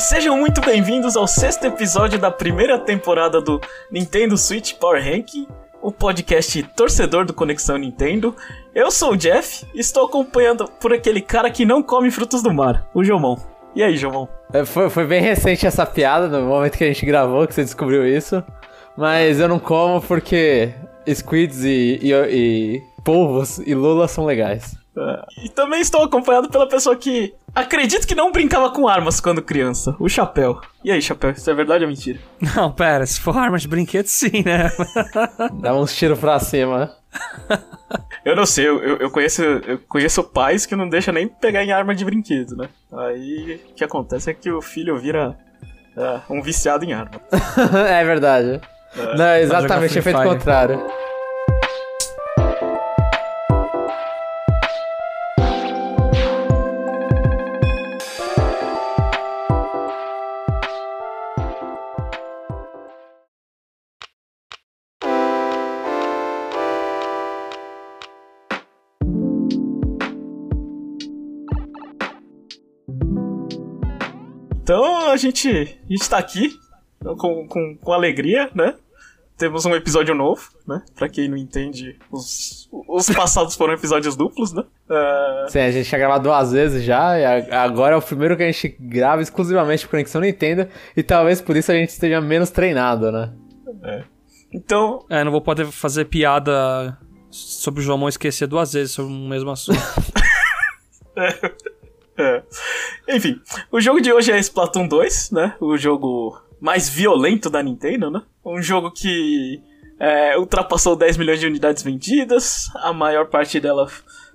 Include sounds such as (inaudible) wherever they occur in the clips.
sejam muito bem-vindos ao sexto episódio da primeira temporada do Nintendo Switch Power Ranking, o podcast torcedor do Conexão Nintendo. Eu sou o Jeff e estou acompanhando por aquele cara que não come frutos do mar, o Jomon. E aí, Jomon? É, foi, foi bem recente essa piada, no momento que a gente gravou, que você descobriu isso. Mas eu não como porque squids e, e, e polvos e lula são legais. É. E também estou acompanhado pela pessoa que acredito que não brincava com armas quando criança, o Chapéu. E aí, Chapéu, isso é verdade ou mentira? Não, pera, se for arma de brinquedo, sim, né? Dá uns tiros pra cima. (laughs) Eu não sei, eu, eu, conheço, eu conheço pais que não deixam nem pegar em arma de brinquedo, né? Aí o que acontece é que o filho vira é, um viciado em arma. (laughs) é verdade. É. Não, exatamente o efeito contrário. A gente, a gente tá aqui com, com, com alegria, né? Temos um episódio novo, né? Pra quem não entende, os, os passados foram episódios duplos, né? Uh... Sim, a gente tinha gravado duas vezes já, e agora é o primeiro que a gente grava exclusivamente por Conexão Nintendo, e talvez por isso a gente esteja menos treinado, né? É. Então. É, não vou poder fazer piada sobre o João esquecer duas vezes sobre o mesmo assunto. é. (laughs) (laughs) É. Enfim, o jogo de hoje é Splatoon 2, né? O jogo mais violento da Nintendo, né? Um jogo que é, ultrapassou 10 milhões de unidades vendidas, a maior parte dela,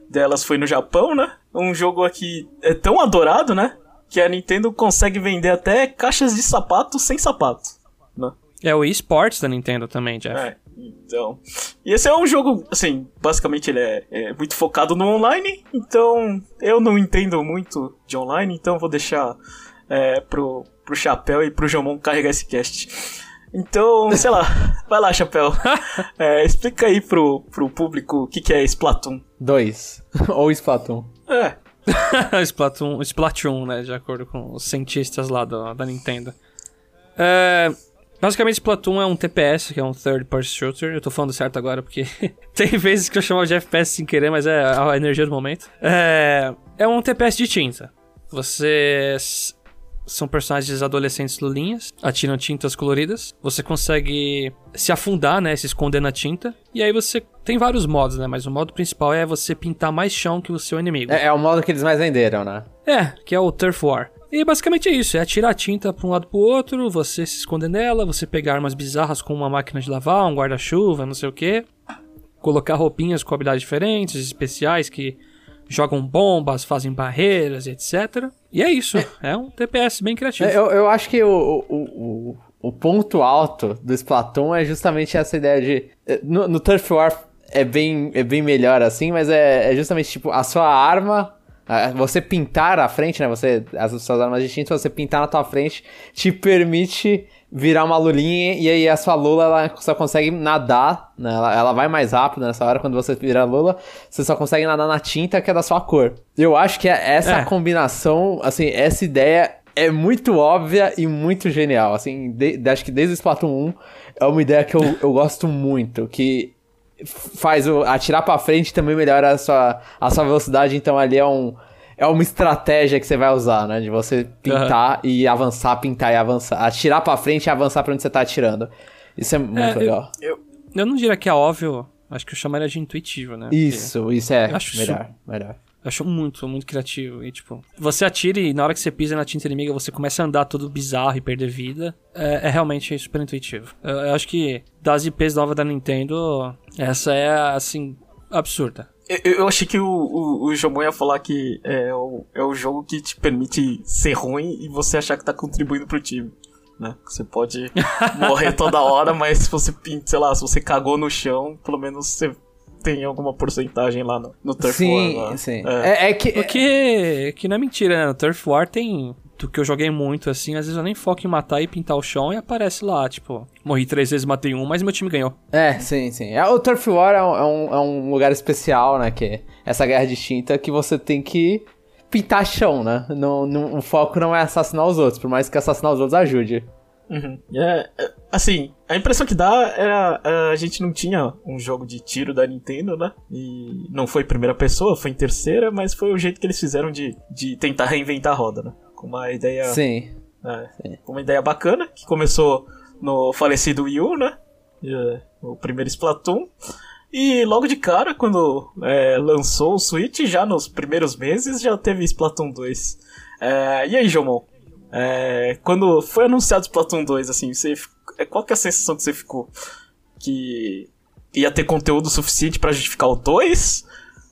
delas foi no Japão, né? Um jogo aqui é tão adorado, né? Que a Nintendo consegue vender até caixas de sapato sem sapato, né? É o esportes da Nintendo também, Jeff. É. Então. E esse é um jogo, assim, basicamente ele é, é, muito focado no online, então eu não entendo muito de online, então vou deixar é, pro, pro Chapéu e pro Jomon carregar esse cast. Então, (laughs) sei lá, vai lá, Chapéu. (laughs) É, explica aí pro, pro público o que, que é Splatoon. 2. (laughs) Ou Splatoon. É. Splatoon, Splatoon, né? De acordo com os cientistas lá do, da Nintendo. É, Basicamente, Splatoon é um TPS, que é um Third Person Shooter. Eu tô falando certo agora porque (laughs) tem vezes que eu chamo de FPS sem querer, mas é a energia do momento. É, é um TPS de tinta. Vocês são personagens adolescentes lulinhas, atiram tintas coloridas. Você consegue se afundar, né? Se esconder na tinta. E aí você tem vários modos, né? Mas o modo principal é você pintar mais chão que o seu inimigo. É, é o modo que eles mais venderam, né? É, que é o Turf War. E basicamente é isso, é atirar a tinta para um lado pro outro, você se esconder nela, você pegar armas bizarras como uma máquina de lavar, um guarda-chuva, não sei o que, colocar roupinhas com habilidades diferentes, especiais que jogam bombas, fazem barreiras, etc. E é isso, é, é um TPS bem criativo. É, eu, eu acho que o, o, o, o, ponto alto do Splatoon é justamente essa ideia de... Eh, no, no Turf War é bem, é bem melhor assim, mas é, é justamente tipo a sua arma você pintar a frente, né? Você, as suas armas distintas, você pintar na tua frente te permite virar uma lulinha e aí a sua lula ela só consegue nadar, né? Ela, ela vai mais rápido nessa hora quando você vira a lula, você só consegue nadar na tinta que é da sua cor. Eu acho que é essa é. combinação, assim, essa ideia é muito óbvia e muito genial, assim, de, de, acho que desde o Splatoon 1 é uma ideia que eu, eu gosto muito, que faz o atirar para frente também melhora a sua, a sua velocidade, então ali é um é uma estratégia que você vai usar, né? De você pintar uhum. e avançar, pintar e avançar. Atirar para frente e avançar para onde você tá atirando. Isso é muito é, legal. Eu, eu, eu, não diria que é óbvio, acho que eu chamaria de intuitivo, né? Isso, Porque isso é acho melhor, melhor. Eu acho muito, muito criativo. E, tipo, você atira e na hora que você pisa na tinta inimiga, você começa a andar todo bizarro e perder vida. É, é realmente super intuitivo. Eu, eu, acho que das IPs novas da Nintendo, essa é, assim, absurda. Eu, eu achei que o, o, o Jomon ia falar que é o, é o jogo que te permite ser ruim e você achar que tá contribuindo pro time. Né? Você pode (laughs) morrer toda hora, mas se você, sei lá, se você cagou no chão, pelo menos você tem alguma porcentagem lá no, no Turf sim, War. Sim, sim. É. é, é, que... Porque, que não é mentira, né? No Turf War tem... Do que eu joguei muito, assim, às vezes eu nem foco em matar e pintar o chão e aparece lá, tipo... Morri três vezes, matei um, mas meu time ganhou. É, sim, sim. É, o Turf War é um, é um, é um lugar especial, né? Que é essa guerra distinta que você tem que pintar chão, né? Não, não, o foco não é assassinar os outros, por mais que assassinar os outros ajude. Uhum. É, é, assim, a impressão que dá era é, a gente não tinha um jogo de tiro da Nintendo, né? E não foi primeira pessoa, foi em terceira, mas foi o jeito que eles fizeram de, de tentar reinventar a roda, né? Com uma ideia. Sim. É, Sim. uma ideia bacana, que começou no falecido Wii U, né? O primeiro Splatoon. E logo de cara, quando é, lançou o Switch, já nos primeiros meses, já teve Splatoon 2. É, e aí, Jomon? É, quando foi anunciado Splatoon 2, assim, você, é, qual que é a sensação que você ficou? Que ia ter conteúdo suficiente para justificar o 2?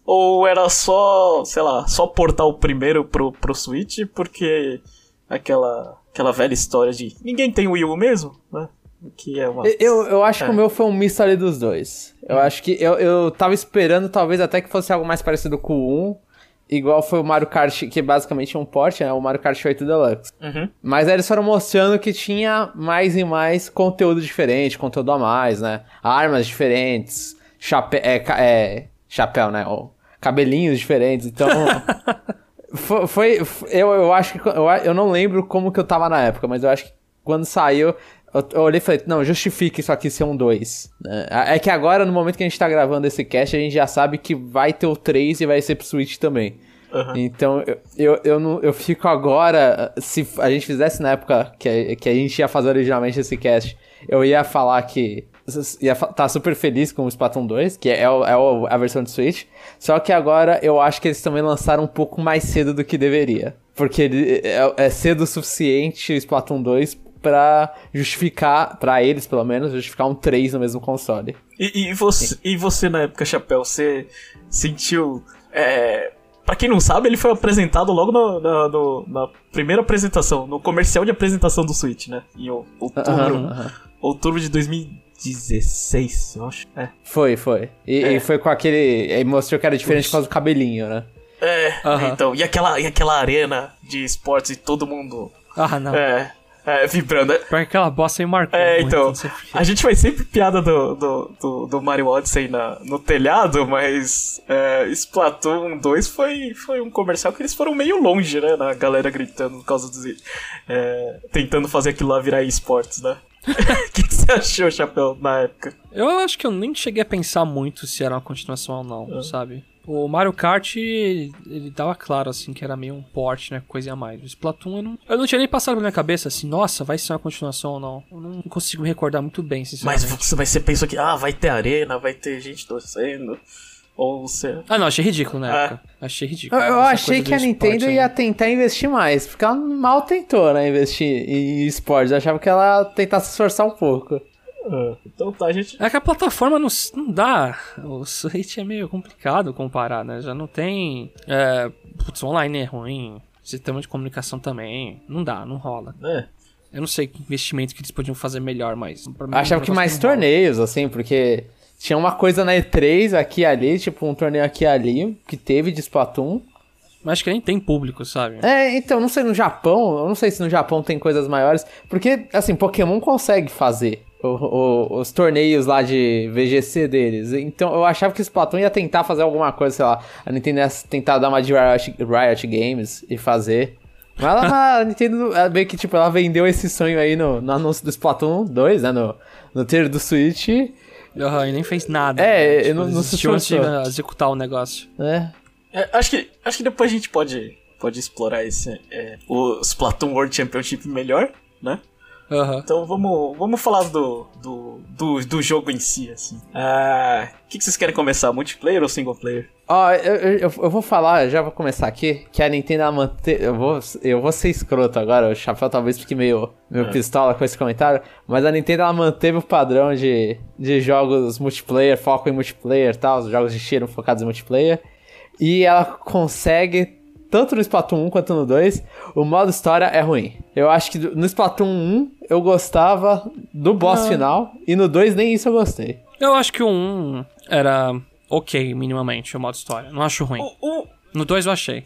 Ou era só, sei lá, só portar o primeiro pro, pro Switch porque aquela, aquela velha história de ninguém tem Wii U mesmo, né? Que é uma... eu, eu acho é. que o meu foi um misto ali dos dois. Eu hum. acho que eu, eu tava esperando talvez até que fosse algo mais parecido com o 1, igual foi o Mario Kart, que é basicamente um port, né? O Mario Kart 8 Deluxe. Uhum. Mas aí eles foram mostrando que tinha mais e mais conteúdo diferente, conteúdo a mais, né? Armas diferentes, chapéu, é, é, chapéu, né? Ou cabelinhos diferentes, então... (laughs) foi, foi, eu, eu acho que... Eu, eu não lembro como que eu tava na época, mas eu acho que quando saiu, eu, eu olhei e falei, não, justifique isso aqui ser um 2. É, é que agora, no momento que a gente tá gravando esse cast, a gente já sabe que vai ter o 3 e vai ser pro Switch também. Uhum. Então, eu, eu, eu, não, eu fico agora. Se a gente fizesse na época que, que a gente ia fazer originalmente esse cast, eu ia falar que. Ia tá super feliz com o Splatoon 2, que é, é, a versão de Switch. Só que agora eu acho que eles também lançaram um pouco mais cedo do que deveria. Porque é, é cedo o suficiente o Splatoon 2 para justificar, para eles pelo menos, justificar um 3 no mesmo console. E, e você, e você na época, Chapéu, você sentiu. É, Pra quem não sabe, ele foi apresentado logo no, na, no, na primeira apresentação, no comercial de apresentação do Switch, né? Em outubro, uh -huh. outubro de 2016, eu acho. É. Foi, foi. E, é. e foi com aquele. Ele mostrou que era diferente por causa do cabelinho, né? É, uh -huh. então. E aquela, e aquela arena de esportes e todo mundo. Ah, não. É. É, vibrando. Porque aquela bosta aí marcou. É, então. A gente faz sempre piada do, do, do, do Mario Odyssey na, no telhado, mas é, Splatoon 2 foi, foi um comercial que eles foram meio longe, né? Na galera gritando por causa dos. É, tentando fazer aquilo lá virar esportes, né? (laughs) O que, que, você achou, Chapéu, na época? Eu acho que eu nem cheguei a pensar muito se era uma continuação ou não, é. sabe? O Mario Kart, ele dava claro, assim, que era meio um port, né? Coisa a mais. O Splatoon, eu não, eu não tinha nem passado na minha cabeça, assim, nossa, vai ser uma continuação ou não. Eu não consigo me recordar muito bem, sinceramente. Mas você, você pensou que, ah, vai ter arena, vai ter gente torcendo. Ou você. Ah, não, achei ridículo na época. É. Achei ridículo. Eu, eu achei que a Nintendo ia tentar investir mais, porque ela mal tentou, né, investir em esportes. Eu achava que ela tentasse se esforçar um pouco. Ah, então tá, gente. É que a plataforma não, não dá. O Switch é meio complicado comparar, né? Já não tem. É, putz, online é ruim. Sistema de comunicação também. Não dá, não rola. É. Eu não sei que investimento que eles podiam fazer melhor, mas. Achava que mais torneios, assim, porque tinha uma coisa na E3 aqui e ali, tipo um torneio aqui e ali, que teve de Splatoon. Mas acho que nem tem público, sabe? É, então, não sei no Japão, eu não sei se no Japão tem coisas maiores, porque, assim, Pokémon consegue fazer o, o, os torneios lá de VGC deles. Então eu achava que o Splatoon ia tentar fazer alguma coisa, sei lá, a Nintendo ia tentar dar uma de Riot, Riot Games e fazer. Mas ela, (laughs) a Nintendo meio que, tipo, ela vendeu esse sonho aí no, no anúncio do Splatoon 2, né, no, no trailer do Switch. Uhum, e nem fez nada. É, né? tipo, não, não se esforçou. executar o negócio. É. é. acho, que, acho que depois a gente pode, pode explorar esse, é, o Splatoon World Championship melhor, né? Uhum. Então vamos, vamos falar do, do, do, do jogo em si, assim. Ah, o que, que vocês querem começar? Multiplayer ou single player? Ó, oh, eu, eu, eu, vou falar, já vou começar aqui, que a Nintendo manteve. Eu vou, eu vou ser escroto agora, o Chapéu talvez fique meio, meio é. pistola com esse comentário, mas a Nintendo ela manteve o padrão de, de jogos multiplayer, foco em multiplayer e tal, os jogos de tiro focados em multiplayer. E ela consegue tanto no Splatoon 1 quanto no 2, o modo história é ruim. Eu acho que no Splatoon 1 eu gostava do boss Não. final, e no 2 nem isso eu gostei. Eu acho que o 1 era ok, minimamente, o modo história. Não acho ruim. O, o... No 2 eu achei.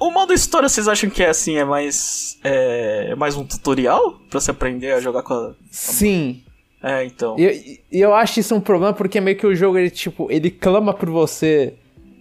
O modo história, vocês acham que é assim, é mais. É, é mais um tutorial pra você aprender a jogar com a. Sim. É, então. E eu, eu acho isso um problema porque meio que o jogo, ele, tipo, ele clama por você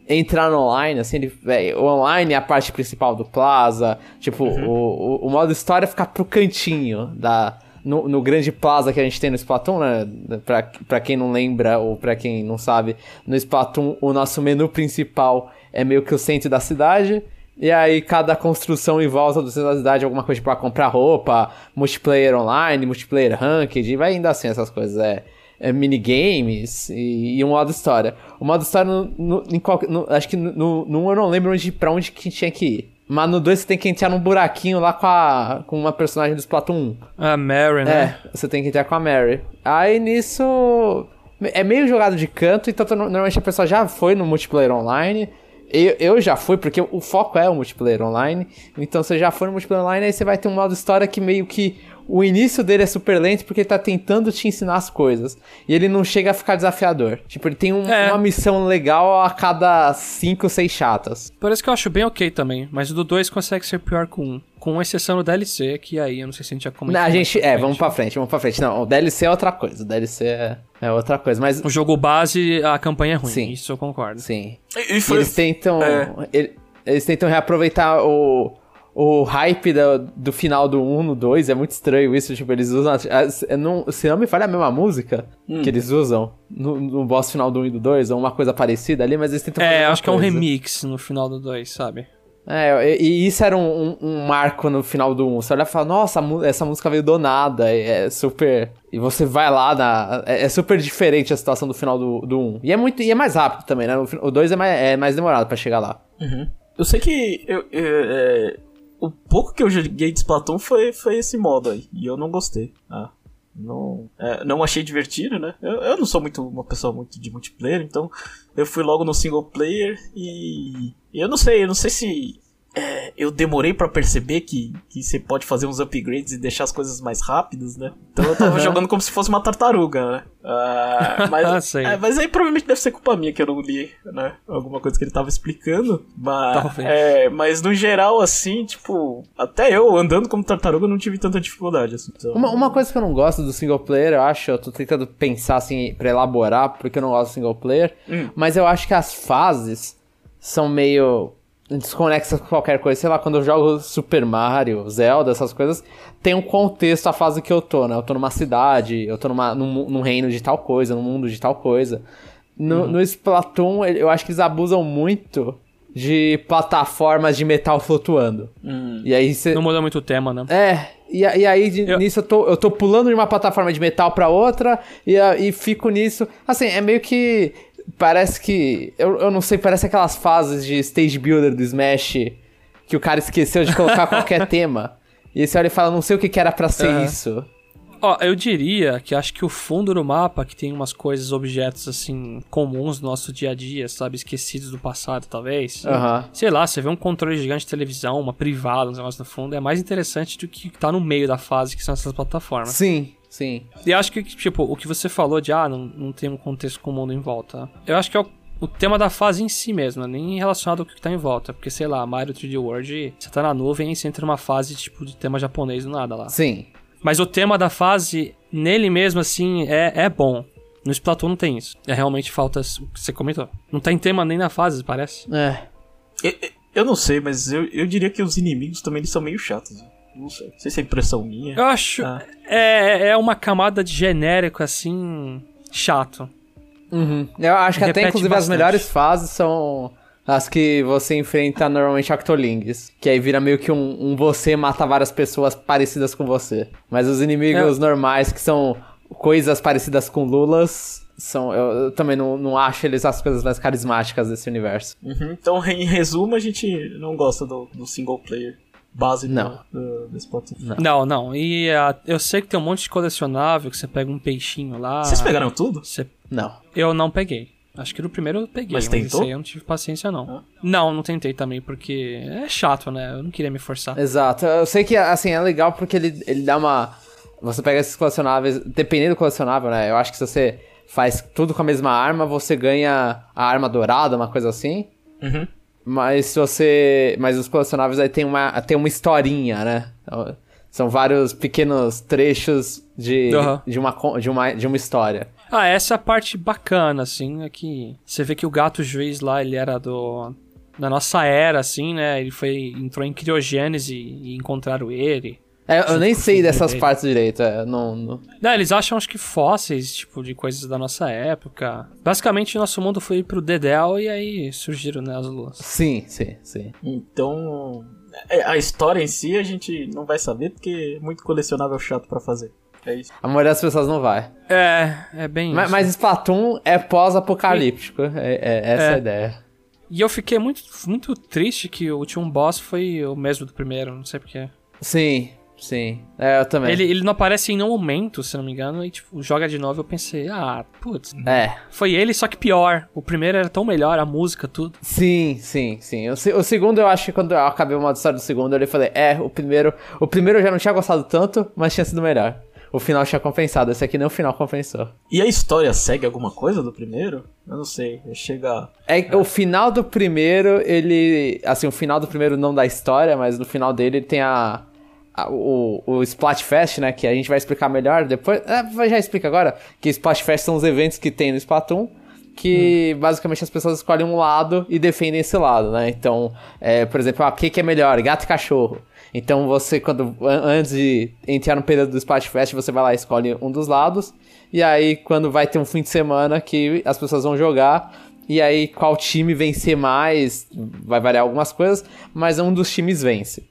entrar no online, assim, ele, véio, o online é a parte principal do Plaza, tipo, o, o, o modo história fica pro cantinho da, no, no, grande plaza que a gente tem no Splatoon, né? Pra, pra quem não lembra ou pra quem não sabe, no Splatoon o nosso menu principal é meio que o centro da cidade. E aí cada construção em volta do centro da cidade é alguma coisa para comprar roupa, multiplayer online, multiplayer ranked, vai indo assim essas coisas. É, é minigames e, e, um modo história. O modo história, no, no, no, acho que no, no 1 eu não lembro onde, pra onde que tinha que ir. Mas no 2 você tem que entrar num buraquinho lá com, a, com uma personagem do Splatoon 1. A Mary, né? É, você tem que entrar com a Mary. Aí nisso. É meio jogado de canto, então normalmente a pessoa já foi no multiplayer online. Eu, eu já fui, porque o foco é o multiplayer online. Então você já foi no multiplayer online, aí você vai ter um modo história que meio que o início dele é super lento porque ele tá tentando te ensinar as coisas. E ele não chega a ficar desafiador. Tipo, ele tem um, é. uma missão legal a cada 5, 6 chatas. Por isso que eu acho bem ok também. Mas o do 2 consegue ser pior com um. Com exceção do DLC, que aí eu não sei se a gente já comentou. Não, a gente. É, vamos pra frente, vamos pra frente. Não, o DLC é outra coisa. O DLC é, é outra coisa. Mas. O jogo base, a campanha é ruim. Sim. Isso eu concordo. Sim. E, e foi... Eles tentam. É. Eles tentam reaproveitar o o hype do, do final do 1 no 2 é muito estranho isso, tipo, eles usam. A, não, se não me falha a mesma música hum. que eles usam no, no boss final do 1 e do 2, ou uma coisa parecida ali, mas eles tentam É, acho que é um remix no final do 2, sabe? É, e, e isso era um, um, um, marco no final do 1. Você olha e fala, nossa, essa música veio do nada, é, é super. E você vai lá na. É, é, super diferente a situação do final do, do 1. E é muito. E é mais rápido também, né? O 2 é mais, é mais demorado para chegar lá. Uhum. Eu sei que eu, eu, é, o pouco que eu joguei de Splatoon foi, foi esse modo aí. E eu não gostei. Ah, não, é, não achei divertido, né? Eu, eu não sou muito uma pessoa muito de multiplayer, então eu fui logo no single player e. Eu não sei, eu não sei se é, eu demorei para perceber que, que você pode fazer uns upgrades e deixar as coisas mais rápidas, né? Então eu tava jogando como se fosse uma tartaruga, né? Uh, mas, (laughs) é, mas aí provavelmente deve ser culpa minha que eu não li, né? Alguma coisa que ele tava explicando. Mas, é, mas no geral, assim, tipo, até eu andando como tartaruga não tive tanta dificuldade. Assim, então... uma, uma coisa que eu não gosto do single player, eu acho, eu tô tentando pensar assim pra elaborar, porque eu não gosto do single player, hum. mas eu acho que as fases são meio desconexa com qualquer coisa. Sei lá, quando eu jogo Super Mario, Zelda, essas coisas, tem um contexto a fase que eu tô, né? Eu tô numa cidade, eu tô numa, num, num reino de tal coisa, num mundo de tal coisa. No, uhum. no Splatoon, eu acho que eles abusam muito de plataformas de metal flutuando. Hum. E aí cê... Não muda muito o tema, né? É, e, e aí eu... nisso eu tô, eu tô pulando de uma plataforma de metal para outra e, e fico nisso. Assim, é meio que parece que. Eu, eu não sei, parece aquelas fases de stage builder do Smash que o cara esqueceu de colocar qualquer (laughs) tema. E você olha e fala, não sei o que, que era para ser uhum. isso. Ó, eu diria que acho que o fundo do mapa, que tem umas coisas, objetos assim, comuns no nosso dia a dia, sabe? Esquecidos do passado, talvez. Uhum. Sei lá, você vê um controle gigante de televisão, uma privada, um negócio no fundo, é mais interessante do que tá no meio da fase, que são essas plataformas. Sim. Sim. E acho que, tipo, o que você falou de, ah, não, não tem um contexto com o mundo em volta. Eu acho que é o, o tema da fase em si mesmo, né? nem relacionado ao que tá em volta. Porque, sei lá, Mario 3D World, você tá na nuvem e você entra numa fase, tipo, de tema japonês do nada lá. Sim. Mas o tema da fase, nele mesmo, assim, é, é bom. No Splatoon não tem isso. É realmente falta o que você comentou. Não tem tema nem na fase, parece. É. Eu, eu não sei, mas eu, eu diria que os inimigos também eles são meio chatos. Né? Não sei. Não sei se é impressão minha. Eu acho. Ah. É, é uma camada de genérico, assim. chato. Uhum. Eu acho que Repete até, inclusive, bastante. as melhores fases são as que você enfrenta normalmente Octolings. Que aí vira meio que um, um você mata várias pessoas parecidas com você. Mas os inimigos é. normais, que são coisas parecidas com Lulas, são, eu, eu, também não, não acho eles as coisas mais carismáticas desse universo. Uhum. Então, em resumo, a gente não gosta do, do single player base não. Do, do Spotify. Não. não, não. E uh, eu sei que tem um monte de colecionável que você pega um peixinho lá. Vocês pegaram tudo? Você... Não. Eu não peguei. Acho que no primeiro eu peguei, mas, tentou? mas aí eu não tive paciência não. Ah. Não, não tentei também, porque é chato, né? Eu não queria me forçar. Exato. Eu sei que, assim, é legal porque ele, ele dá uma... Você pega esses colecionáveis, dependendo do colecionável, né? Eu acho que se você faz tudo com a mesma arma, você ganha a arma dourada, uma coisa assim. Uhum. Mas se você. Mas os colecionáveis aí tem uma, tem uma historinha, né? São vários pequenos trechos de, uhum. de, uma, de, uma, de uma história. Ah, essa é a parte bacana, assim, é que você vê que o gato juiz lá, ele era do da nossa era, assim, né? Ele foi entrou em criogênese e encontraram ele. É, eu nem sei dessas dele. partes direito, é, não, não... Não, eles acham, acho que fósseis, tipo, de coisas da nossa época. Basicamente, nosso mundo foi pro Dedel e aí surgiram, né, as luas. Sim, sim, sim. Então, é, a história em si a gente não vai saber porque é muito colecionável chato para fazer. É isso. A maioria das pessoas não vai. É, é bem mas, isso. Mas Splatoon é pós-apocalíptico. É, é, essa é. a ideia. E eu fiquei muito, muito triste que o último boss foi o mesmo do primeiro, não sei porquê. Sim, Sim, é, eu também. Ele, ele não aparece em nenhum momento, se não me engano, e tipo, joga de novo eu pensei, ah, putz. É. Foi ele, só que pior. O primeiro era tão melhor, a música, tudo. Sim, sim, sim. O, o segundo, eu acho que quando eu acabei o modo história do segundo, eu falei, é, o primeiro. O primeiro eu já não tinha gostado tanto, mas tinha sido melhor. O final tinha compensado, esse aqui nem o final compensou. E a história segue alguma coisa do primeiro? Eu não sei, chega. É, é, o final do primeiro, ele. Assim, o final do primeiro não da história, mas no final dele ele tem a o, o Splatfest, né? Que a gente vai explicar melhor depois. É, já explica agora. Que Splatfest são os eventos que tem no Splatoon. Que hum. basicamente as pessoas escolhem um lado e defendem esse lado, né? Então, é, por exemplo, ah, o que, que é melhor? Gato e cachorro. Então você, quando antes de entrar no período do Splatfest, você vai lá e escolhe um dos lados. E aí, quando vai ter um fim de semana que as pessoas vão jogar, e aí qual time vencer mais, vai variar algumas coisas, mas um dos times vence.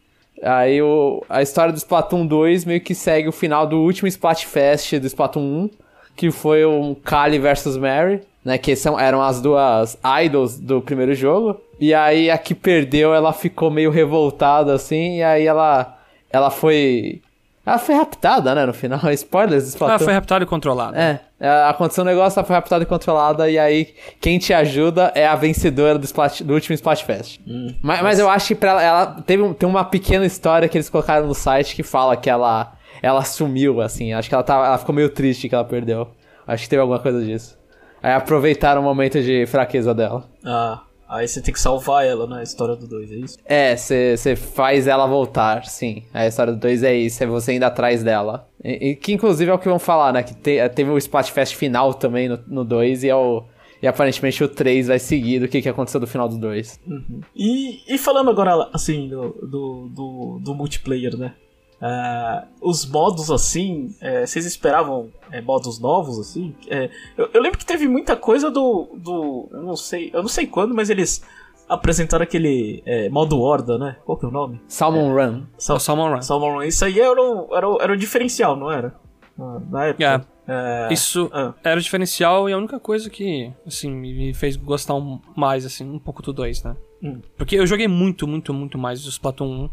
Aí o, a história do Splatoon 2 meio que segue o final do último Splatfest do Splatoon 1, que foi um Kali versus Mary, né? Que são, eram as duas idols do primeiro jogo. E aí a que perdeu, ela ficou meio revoltada assim, e aí ela, ela foi ela foi raptada, né, no final. (laughs) Spoilers, Splatoon. Ela foi raptada e controlada. É. Aconteceu um negócio, ela foi raptada e controlada, e aí quem te ajuda é a vencedora do, Splat, do último Splatfest. Hum, mas, mas eu acho que pra ela, ela teve tem uma pequena história que eles colocaram no site que fala que ela, ela sumiu, assim. Acho que ela, tava, ela ficou meio triste que ela perdeu. Acho que teve alguma coisa disso. Aí aproveitaram o momento de fraqueza dela. Ah. Aí você tem que salvar ela na história do 2, é isso? É, você faz ela voltar, sim. A história do 2 é isso, é você indo atrás dela. E, e, que inclusive é o que vão falar, né? Que te, teve o Splatfest final também no 2 e é o. E aparentemente o 3 vai seguir do que, que aconteceu do final do 2. Uhum. E, e falando agora, assim, do, do, do, do multiplayer, né? Uh, os modos assim, é, vocês esperavam é, modos novos assim? É, eu, eu, lembro que teve muita coisa do, do, eu não sei, eu não sei quando, mas eles apresentaram aquele é, modo horda, né? Qual que é o nome? Salmon Run. Sal Salmon Run. Salmon Run. Isso aí era o, era o, era o diferencial, não era? Na época. É, Isso ah. era o diferencial e a única coisa que, assim, me fez gostar mais, assim, um pouco do 2, né? Hum. Porque eu joguei muito, muito, muito mais o Splatoon 1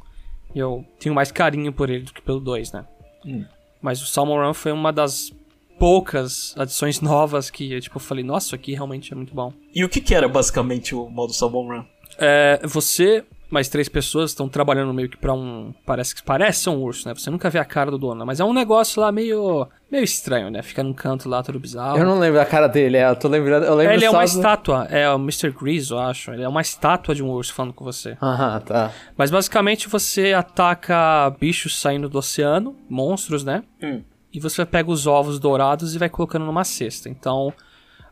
e eu tenho mais carinho por ele do que pelo 2, né? Hum. Mas o Salmon Run foi uma das poucas adições novas que tipo, eu falei, nossa, isso aqui realmente é muito bom. E o que, que era basicamente o modo Salmon Run? É, você mais três pessoas estão trabalhando meio que pra um. Parece que parece um urso, né? Você nunca vê a cara do dono, mas é um negócio lá meio. meio estranho, né? Fica num canto lá todo bizarro. Eu não lembro a cara dele, é, eu tô lembrando. Eu lembro ele é uma do... estátua, é o Mr. Grease, eu acho. Ele é uma estátua de um urso falando com você. Aham, tá. Mas basicamente você ataca bichos saindo do oceano, monstros, né? Hum. E você pega os ovos dourados e vai colocando numa cesta. Então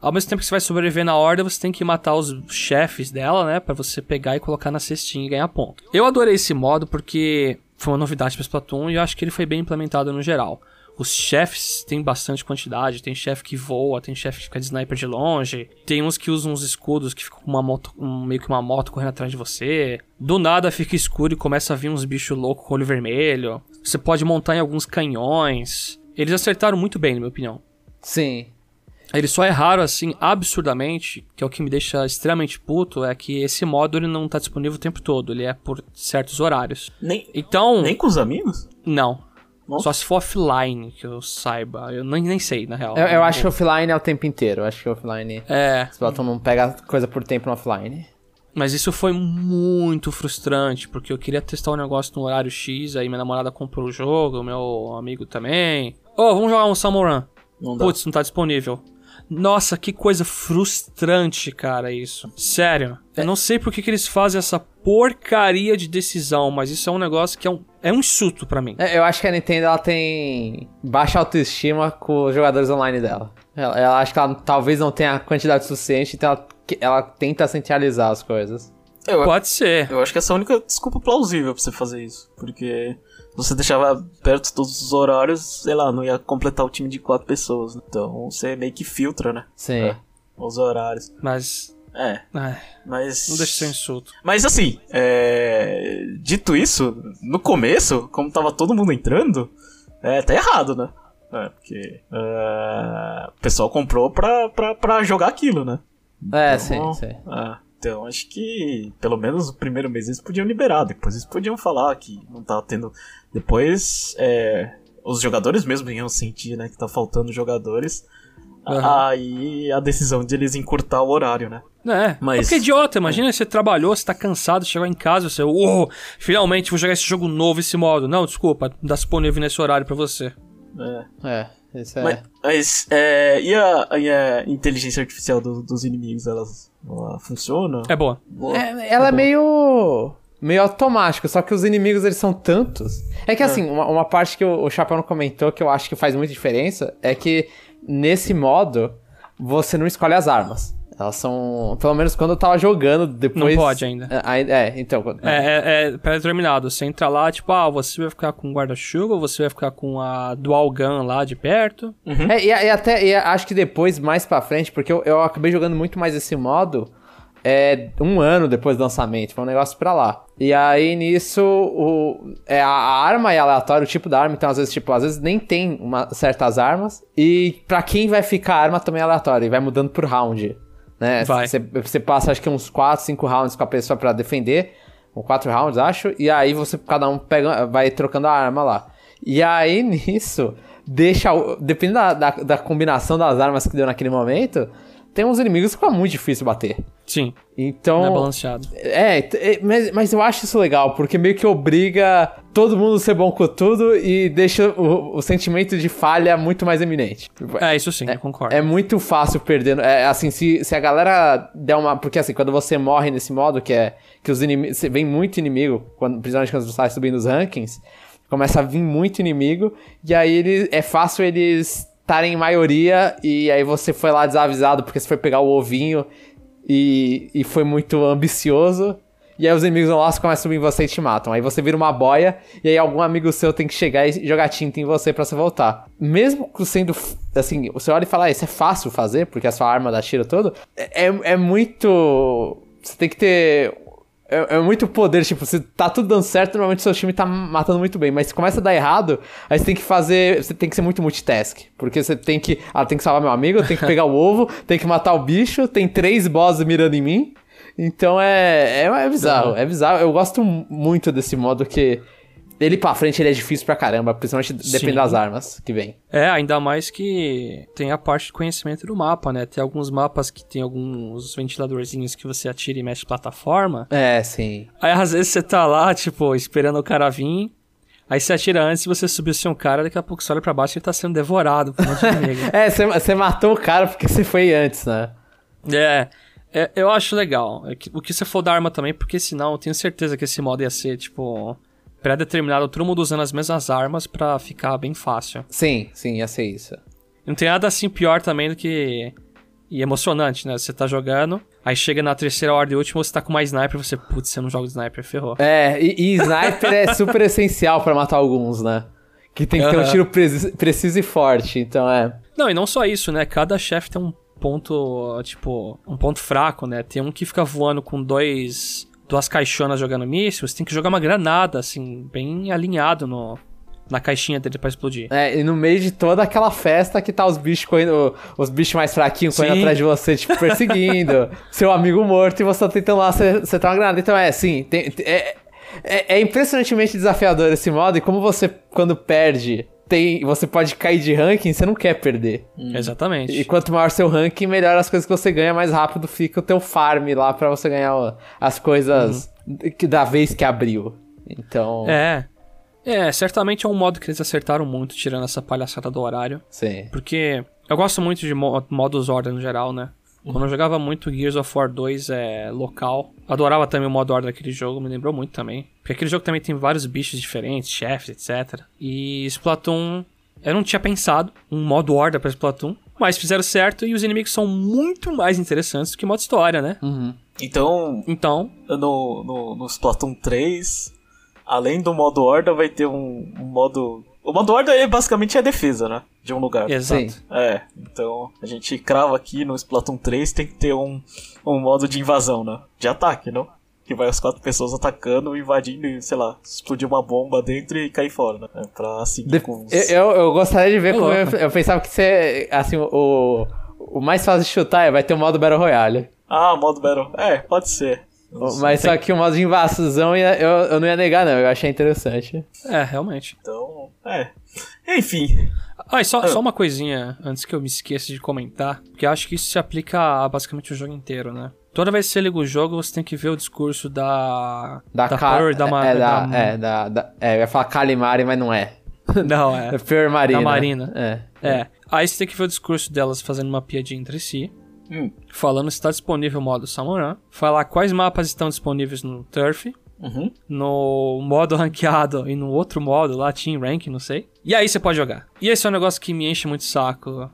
ao mesmo tempo que você vai sobreviver na horda, você tem que matar os chefes dela, né? para você pegar e colocar na cestinha e ganhar ponto. Eu adorei esse modo porque foi uma novidade para Splatoon e eu acho que ele foi bem implementado no geral. Os chefes têm bastante quantidade, tem chefe que voa, tem chefe que fica de sniper de longe, tem uns que usam uns escudos que ficam com uma moto, um, meio que uma moto correndo atrás de você. Do nada fica escuro e começa a vir uns bichos loucos com olho vermelho. Você pode montar em alguns canhões. Eles acertaram muito bem, na minha opinião. Sim, ele só é raro, assim, absurdamente, que é o que me deixa extremamente puto, é que esse modo ele não tá disponível o tempo todo, ele é por certos horários. Nem, então, nem com os amigos? Não. Nossa. Só se for offline, que eu saiba. Eu nem, nem sei, na real. Eu, eu acho que offline é o tempo inteiro. Eu acho que offline. É. Splatoon não pega coisa por tempo no offline. Mas isso foi muito frustrante, porque eu queria testar o um negócio no horário X, aí minha namorada comprou o jogo, meu amigo também. Ô, oh, vamos jogar um Samuran. Putz, não tá disponível. Nossa, que coisa frustrante, cara, isso. Sério. Eu não sei por que, que eles fazem essa porcaria de decisão, mas isso é um negócio que é um é um insulto pra mim. É, Eu acho que a Nintendo ela tem baixa autoestima com os jogadores online dela. Ela, ela acha que ela talvez não tenha a quantidade suficiente, então ela, que- ela tenta centralizar as coisas. Eu, Pode ser. eu acho que essa é a única desculpa plausível pra você fazer isso. Porque você deixava perto todos os horários, sei lá, não ia completar o time de quatro pessoas. né? Então você meio que filtra, né? Sim. É. Os horários. Mas. É, ai, mas. não deixa de ser insulto. Mas assim, é... dito isso, no começo, como tava todo mundo entrando, é, tá errado, né? É, porque é, o pessoal comprou pra, pra, pra jogar aquilo, né? É, Então, sim, sim. é, então acho que pelo menos o primeiro mês eles podiam liberar, depois eles podiam falar que não tá tendo. Depois é, os jogadores mesmo iam sentir, né, que tá faltando jogadores. Aham. Aí a decisão de eles encurtar o horário, né? É, Mas- porque é idiota, imagina você trabalhou, você tá cansado, chegou em casa, você, uou, finalmente vou jogar esse jogo novo, esse modo. Não, desculpa, não dá disponível nesse horário pra você. É. É, isso é. Mas, mas, é, e, a, e a inteligência artificial do- dos inimigos, elas, ela funciona? É boa. Boa. É, ela é bom. meio. Meio automático, só que os inimigos eles são tantos. É que assim, uma, uma parte que o, o Chapéu não comentou que eu acho que faz muita diferença é que nesse modo você não escolhe as armas. Elas são. Pelo menos quando eu tava jogando, depois. Não pode ainda. É, é, então. É, é, é pré-determinado. Você entra lá, tipo, ah, você vai ficar com guarda-chuva, você vai ficar com a dual gun lá de perto. É, e, e até e acho que depois, mais pra frente, porque eu, eu acabei jogando muito mais esse modo é, um ano depois do lançamento. Foi um negócio pra lá. E aí nisso, o, é, a, arma é aleatória, o tipo da arma, então às vezes, tipo, às vezes nem tem uma, certas armas. E pra quem vai ficar a arma também é aleatória, e vai mudando por round. Né? Você, passa acho que uns 4, 5 rounds com a pessoa pra defender. Ou 4 rounds, acho. E aí você, cada um pega, vai trocando a arma lá. E aí (laughs) nisso, deixa. Dependendo da, da, da combinação das armas que deu naquele momento, tem uns inimigos que fica muito difícil bater. Sim, Então. não é balanceado. É, é, mas, mas eu acho isso legal, porque meio que obriga todo mundo a ser bom com tudo e deixa o, o sentimento de falha muito mais eminente. É, isso sim, eu concordo. É muito fácil perdendo. É assim, se, se a galera der uma. Porque assim, quando você morre nesse modo, que é. Que os inimigos. Vem muito inimigo, quando, principalmente quando você sai subindo os rankings, começa a vir muito inimigo, e aí ele, é fácil eles estarem em maioria, e aí você foi lá desavisado porque você foi pegar o ovinho e, e foi muito ambicioso. E aí os inimigos vão lá, começam a subir em você e te matam. Aí você vira uma boia, e aí algum amigo seu tem que chegar e jogar tinta em você pra você voltar. Mesmo sendo, assim, você olha e fala, ah, isso é fácil fazer, porque a sua arma dá tiro todo, é, é muito... Você tem que ter... É, é muito poder, tipo, se tá tudo dando certo, normalmente seu time tá matando muito bem, mas se começa a dar errado, aí você tem que fazer, você tem que ser muito multitask, porque você tem que, ah, tem que salvar meu amigo, tem que pegar o ovo, (laughs) tem que matar o bicho, tem três bosses mirando em mim, então é, é, é bizarro, é bizarro. Eu gosto muito desse modo que ele pra frente ele é difícil pra caramba, principalmente depende Sim. das armas que vem. É, ainda mais que tem a parte de conhecimento do mapa, né? Tem alguns mapas que tem alguns ventiladorzinhos que você atira e mexe plataforma. É, sim. Aí às vezes você tá lá, tipo, esperando o cara vir. Aí você atira antes e você subiu sem um cara, daqui a pouco você olha pra baixo e ele tá sendo devorado por um monte de. (laughs) É, você- matou o cara porque você foi antes, né? É, é, eu acho legal. É O que você for da arma também, porque senão eu tenho certeza que esse modo ia ser, tipo, pré-determinado, todo mundo usando as mesmas armas pra ficar bem fácil. Sim, sim, ia ser isso. Não tem nada assim pior também do que. E emocionante, né? Você tá jogando, aí chega na terceira ordem última, você tá com uma sniper, você, putz, você não joga de sniper, ferrou. É, e, e sniper é super (laughs) essencial pra matar alguns, né? Que tem que ter um tiro preci- preciso e forte, então é. Não, e não só isso, né? Cada chefe tem um ponto, tipo, um ponto fraco, né? Tem um que fica voando com dois. Duas caixonas jogando míssil, você tem que jogar uma granada, assim, bem alinhado no, na caixinha dele pra explodir. É, e no meio de toda aquela festa que tá os bichos correndo, os bichos mais fraquinhos correndo Sim. atrás de você, tipo, perseguindo, (laughs) seu amigo morto e você tá tentando lá acertar uma granada. Então é, sim, tem- é, é, é impressionantemente desafiador esse modo e como você, quando perde, tem, você pode cair de ranking, você não quer perder. Exatamente. E quanto maior seu ranking, melhor as coisas que você ganha, mais rápido fica o teu farm lá pra você ganhar as coisas que, da vez que abriu. Então, É. É, certamente é um modo que eles acertaram muito, tirando essa palhaçada do horário. sim. Porque eu gosto muito de mo- modos ordem no geral, né? Quando eu jogava muito Gears of War 2 é, local, adorava também o modo horda daquele jogo, me lembrou muito também. Porque aquele jogo também tem vários bichos diferentes, chefes, etc. E Splatoon, eu não tinha pensado um modo horda pra Splatoon, mas fizeram certo e os inimigos são muito mais interessantes do que modo história, né? Uhum. Então, Então, no, no, no Splatoon 3, além do modo horda, vai ter um, um modo. O modo horda é basicamente a defesa, né? De um lugar. exato. Sim. É, então a gente crava aqui no Splatoon 3 tem que ter um, um modo de invasão, né? De ataque, não? Que vai as quatro pessoas atacando, invadindo e, sei lá, explodir uma bomba dentro e cair fora, né? É pra seguir De- com os... eu, eu, eu gostaria de ver É como eu, eu pensava que você. Assim, o, o mais fácil de chutar é vai ter o modo Battle Royale. Ah, modo Battle. É, pode ser. Mas só que o modo de invasão ia- eu, eu não ia negar, não. Eu achei interessante. É, realmente. Então, é. Enfim. Ah, e só, só uma coisinha antes que eu me esqueça de comentar, porque eu acho que isso se aplica a basicamente o jogo inteiro, né? Toda vez que você liga o jogo, você tem que ver o discurso da. Da, da Ka- Pearl, da, Ma- é, da, da- é, da, da- é, eu ia falar Calimari, mas não é. (laughs) Não, é. É Pearl Marina. Da Marina. É. É. Aí você tem que ver o discurso delas fazendo uma piadinha entre si. Hum. Falando se está disponível o modo Samurai. Falar quais mapas estão disponíveis no Turf. Uhum. No modo (laughs) ranqueado e no outro modo lá, Team Rank, não sei. E aí você pode jogar. E esse é um negócio que me enche muito o saco.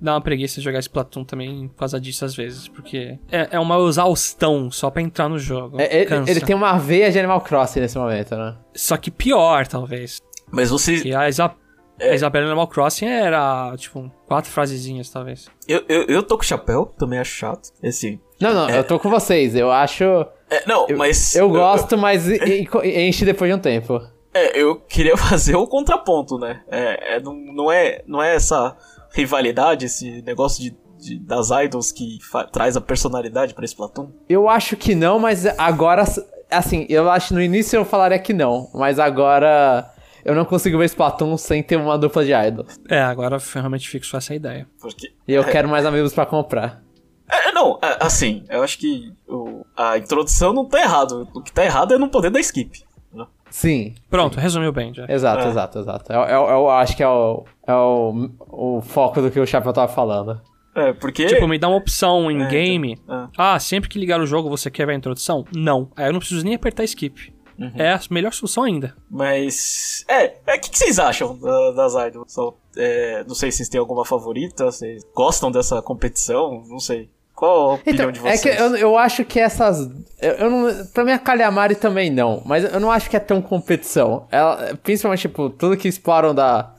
Dá uma preguiça de jogar Splatoon também por causa disso às vezes. Porque é, é uma exaustão só pra entrar no jogo. É, ele, Cansa. ele tem uma veia de Animal Crossing nesse momento, né? Só que pior, talvez. Mas você. Que a, Isa... É. a Isabela Animal Crossing era, tipo, quatro frasezinhas, talvez. Eu, eu, eu tô com chapéu, também acho chato. Assim. Não, não, eu tô com vocês. Eu acho. É, não, Eu, mas. eu gosto, mas (laughs) enche depois de um tempo. É, eu queria (laughs) fazer o contraponto, né? É, é, não, não, é, não é essa rivalidade, esse negócio de, de- das idols que traz a personalidade pra Splatoon. Eu acho que não, mas agora. Assim, eu acho no início eu falaria que não, mas agora eu não consigo ver Splatoon sem ter uma dupla de idols. É, agora realmente fixou essa ideia. Porque. E eu quero mais amigos pra comprar. É, não, é, assim, eu acho que o- a introdução não tá errado. O que tá errado é não poder dar skip. né? Sim, Pronto, resumiu bem já. exato, É. exato, exato. Eu, eu- eu acho que é, o, é o, o foco do que o Chapéu tava falando. É, porque. Tipo, me dá uma opção em É, game. então, Ah, sempre que ligar o jogo você quer ver a introdução? Não. Aí eu não preciso nem apertar skip. Uhum. É a melhor solução ainda. Mas. É, é, o que, que vocês acham da- das idols? Só, é, não sei se vocês têm alguma favorita, vocês gostam dessa competição? Não sei. Qual a opinião Então, de é vocês? que eu, eu acho que essas. Eu, eu não, pra mim, a Calhamari também não. Mas eu não acho que é tão competição. Ela, principalmente, tipo, tudo que exploram da,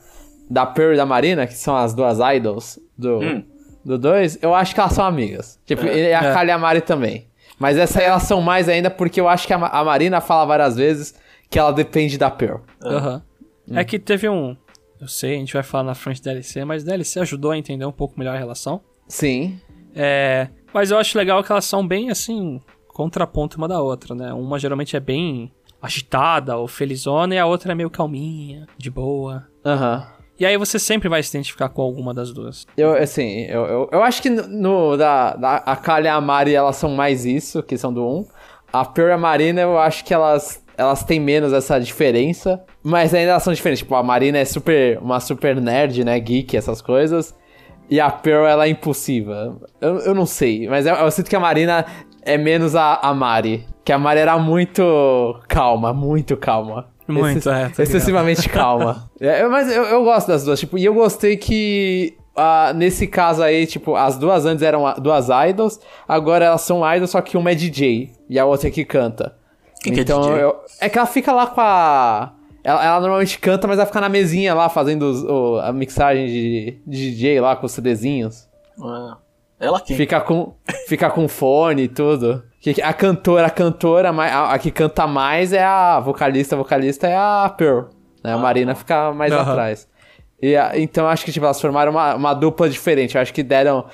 da Pearl e da Marina, que são as duas idols do Hum. do 2, eu acho que elas são amigas. Tipo, e a É. Calhamari também. Mas essa aí elas são mais ainda porque eu acho que a, a Marina fala várias vezes que ela depende da Pearl. Aham. Hum. É que teve um. Eu sei, a gente vai falar na frente DLC, mas DLC ajudou a entender um pouco melhor a relação. Sim. É. Mas eu acho legal que elas são bem assim. Contraponto uma da outra, né? Uma geralmente é bem agitada ou felizona e a outra é meio calminha, de boa. Aham. E aí você sempre vai se identificar com alguma das duas. Eu, assim, eu, eu, eu acho que no, no- da, da, a Kali e a Mari, elas são mais isso, que são do 1. A Pearl e a Marina, eu acho que elas, elas têm menos essa diferença. Mas ainda elas são diferentes. Tipo, a Marina é super, uma super nerd, né? Geek, essas coisas. E a Pearl, ela é impulsiva. Eu, eu não sei, mas eu, eu sinto que a Marina é menos a, a Mari. Que a Mari era muito calma, muito calma. Muito, Excess- é. Excessivamente calma. (laughs) É, mas eu, eu gosto das duas, tipo, e eu gostei que ah, nesse caso aí, tipo, as duas antes eram duas idols, agora elas são idols, só que uma é DJ e a outra é que canta. Quem que é então, DJ? eu- é que ela fica lá com a. Ela, ela normalmente canta, mas ela fica na mesinha lá fazendo os- o- a mixagem de, de DJ lá com os CDzinhos. Ah, ela quem? Fica com, fica com fone e tudo. Que- A cantora, a cantora, a, a que canta mais é a vocalista, a vocalista é a Pearl. Né? A Marina fica mais atrás. E, a- então acho que tipo, elas formaram uma, uma dupla diferente. Eu acho que deram.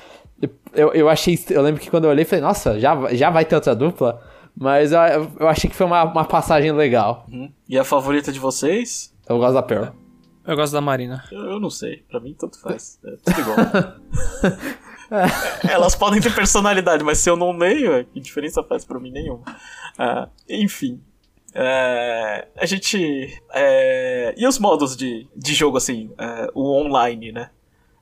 Eu, eu achei. Eu lembro que quando eu olhei, falei, nossa, já, já vai ter outra dupla. Mas eu, eu achei que foi uma, uma passagem legal. Uhum. E a favorita de vocês? Eu gosto da Pearl. Eu gosto da Marina. Eu, eu não sei. Pra mim, tanto faz. É tudo igual. (laughs) É, Elas podem ter personalidade, mas se eu não leio, que diferença faz pra mim nenhuma. Ah, enfim. É, a gente. é, e os modos de, de jogo, assim? é, o online, né?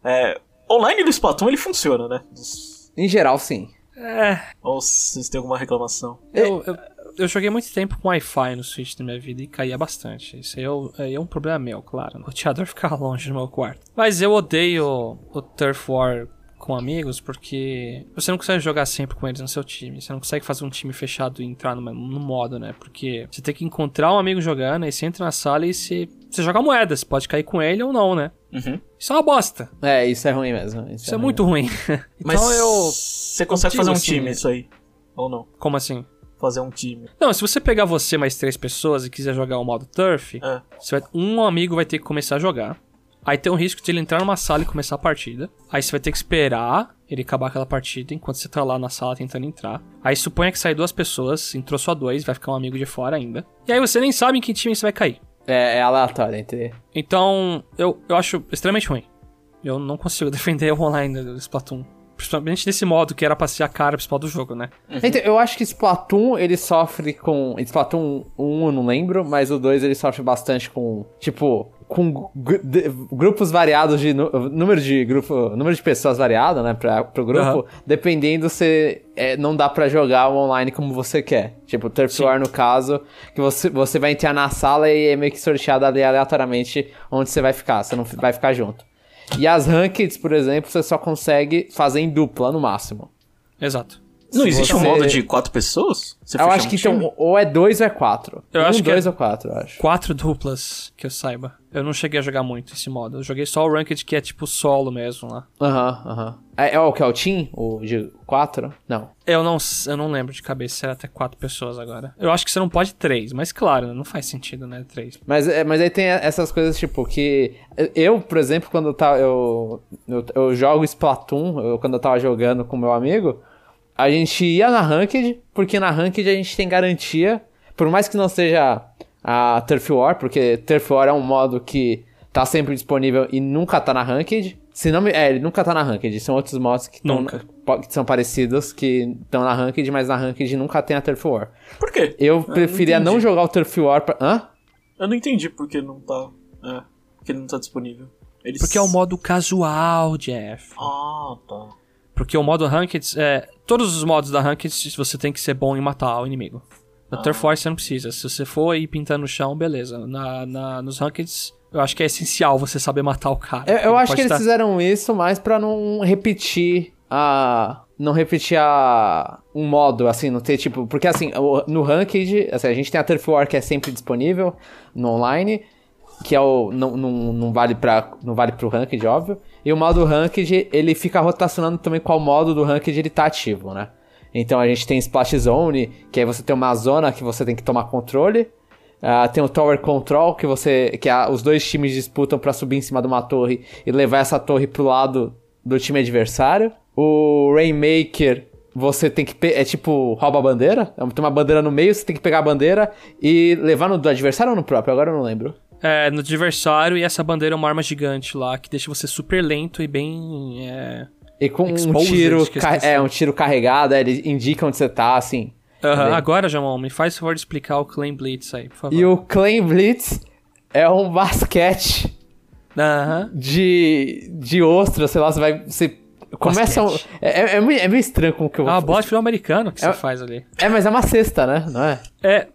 É, online do Splatoon ele funciona, né? Dos- Em geral, sim. É, Ou vocês têm alguma reclamação? eu, eu, eu joguei muito tempo com Wi-Fi no Switch na minha vida e caía bastante. Isso aí é, é um problema meu, claro. O roteador (laughs) ficava longe do meu quarto. Mas eu odeio o Turf War com amigos porque você não consegue jogar sempre com eles no seu time. Você não consegue fazer um time fechado e entrar no, no modo, né? Porque você tem que encontrar um amigo jogando, aí você entra na sala e você, você joga moeda. Você pode cair com ele ou não, né? Uhum. Isso é uma bosta. É, isso é ruim mesmo. Isso é muito ruim. (laughs) Mas então eu. você consegue fazer um assim, time é. isso aí? Ou não? Como assim? Fazer um time. Não, se você pegar você mais três pessoas e quiser jogar o modo Turf, É. você vai- um amigo vai ter que começar a jogar. Aí tem um risco de ele entrar numa sala e começar a partida. Aí você vai ter que esperar ele acabar aquela partida enquanto você tá lá na sala tentando entrar. Aí suponha que sai duas pessoas, entrou só dois, vai ficar um amigo de fora ainda. E aí você nem sabe em que time você vai cair. É, é aleatório entre. Então, eu, eu acho extremamente ruim. Eu não consigo (laughs) defender o online do Splatoon. Principalmente nesse modo que era pra ser a cara principal do jogo, né? Então, eu acho que Splatoon, ele sofre com... Splatoon 1 eu não lembro, mas o 2 ele sofre bastante com, tipo... Com grupos variados de... Número de grupo... Número de pessoas variado, né? Pra, pro grupo. Aham. Dependendo se... é, não dá pra jogar o online como você quer. Tipo, Turf. War no caso, que você, você vai entrar na sala e é meio que sorteado ali aleatoriamente onde você vai ficar. Você não vai ficar junto. E as rankeds, por exemplo, você só consegue fazer em dupla no máximo. Exato. Não Se existe um modo de quatro pessoas? Você eu acho um que time? então, ou é dois ou é quatro. Eu um, acho que dois é- ou quatro, eu acho. Quatro duplas, que eu saiba. Eu não cheguei a jogar muito esse modo. Eu joguei só o Ranked, que é tipo solo mesmo lá. Aham, aham. É, é o que é o Team? O de quatro? Não. Eu não, eu não lembro de cabeça se era até quatro pessoas agora. Eu acho que você não pode três, mas claro, não faz sentido, né? Três. Mas, é, mas aí tem essas coisas, tipo, que. Eu, por exemplo, quando eu tava. Eu, eu, eu jogo Splatoon, eu, quando eu tava jogando com meu amigo, a gente ia na Ranked, porque na Ranked a gente tem garantia. Por mais que não seja a Turf War, porque Turf War é um modo que tá sempre disponível e nunca tá na Ranked. Se não me, é, ele nunca tá na Ranked. São outros modos que, tão- que são parecidos, que estão na Ranked, mas na Ranked nunca tem a Turf War. Por quê? Eu preferia não, entendi. jogar o Turf War pra. Hã? Eu não entendi porque não tá. É, porque não tá disponível. Eles... Porque é o modo casual, Jeff. Ah, tá. Porque o modo Ranked, é, todos os modos da Ranked você tem que ser bom em matar o inimigo. Na Turf War você não precisa. Se você for ir pintando no chão, beleza. Na, na, nos Rankeds, eu acho que é essencial você saber matar o cara. Eu, eu acho que eles fizeram isso mais pra não repetir a. Não repetir a. Um modo, assim, não ter tipo. Porque assim, o- no Ranked, assim, a gente tem a Turf War que é sempre disponível no online. Que é o. Não, não, não vale pra. Não vale pro Ranked, óbvio. E o modo Ranked, ele fica rotacionando também qual modo do Ranked ele tá ativo, né? Então a gente tem Splash Zone, que aí você tem uma zona que você tem que tomar controle. Ah, tem o Tower Control, que você. que a- os dois times disputam pra subir em cima de uma torre e levar essa torre pro lado do time adversário. O Rainmaker, você tem que. É tipo rouba a bandeira. É, Tem uma bandeira no meio, você tem que pegar a bandeira e levar no do adversário ou no próprio? Agora eu não lembro. É, no adversário, e essa bandeira é uma arma gigante lá, que deixa você super lento e bem. É... E com um Exposed, tiro. ca- esqueci. É, um tiro carregado, é, ele indica onde você tá, assim. Aham, Bem. Agora, Jamon, me faz favor de explicar o Claim Blitz aí, por favor. E o Claim Blitz é um (laughs) basquete Aham. de, de ostra, sei lá, você vai. Você começa. Um, é, é, é meio, é meio estranho como que eu É vou. bola de futebol americano que É- você faz ali. É, mas é uma cesta, né? Não é? É.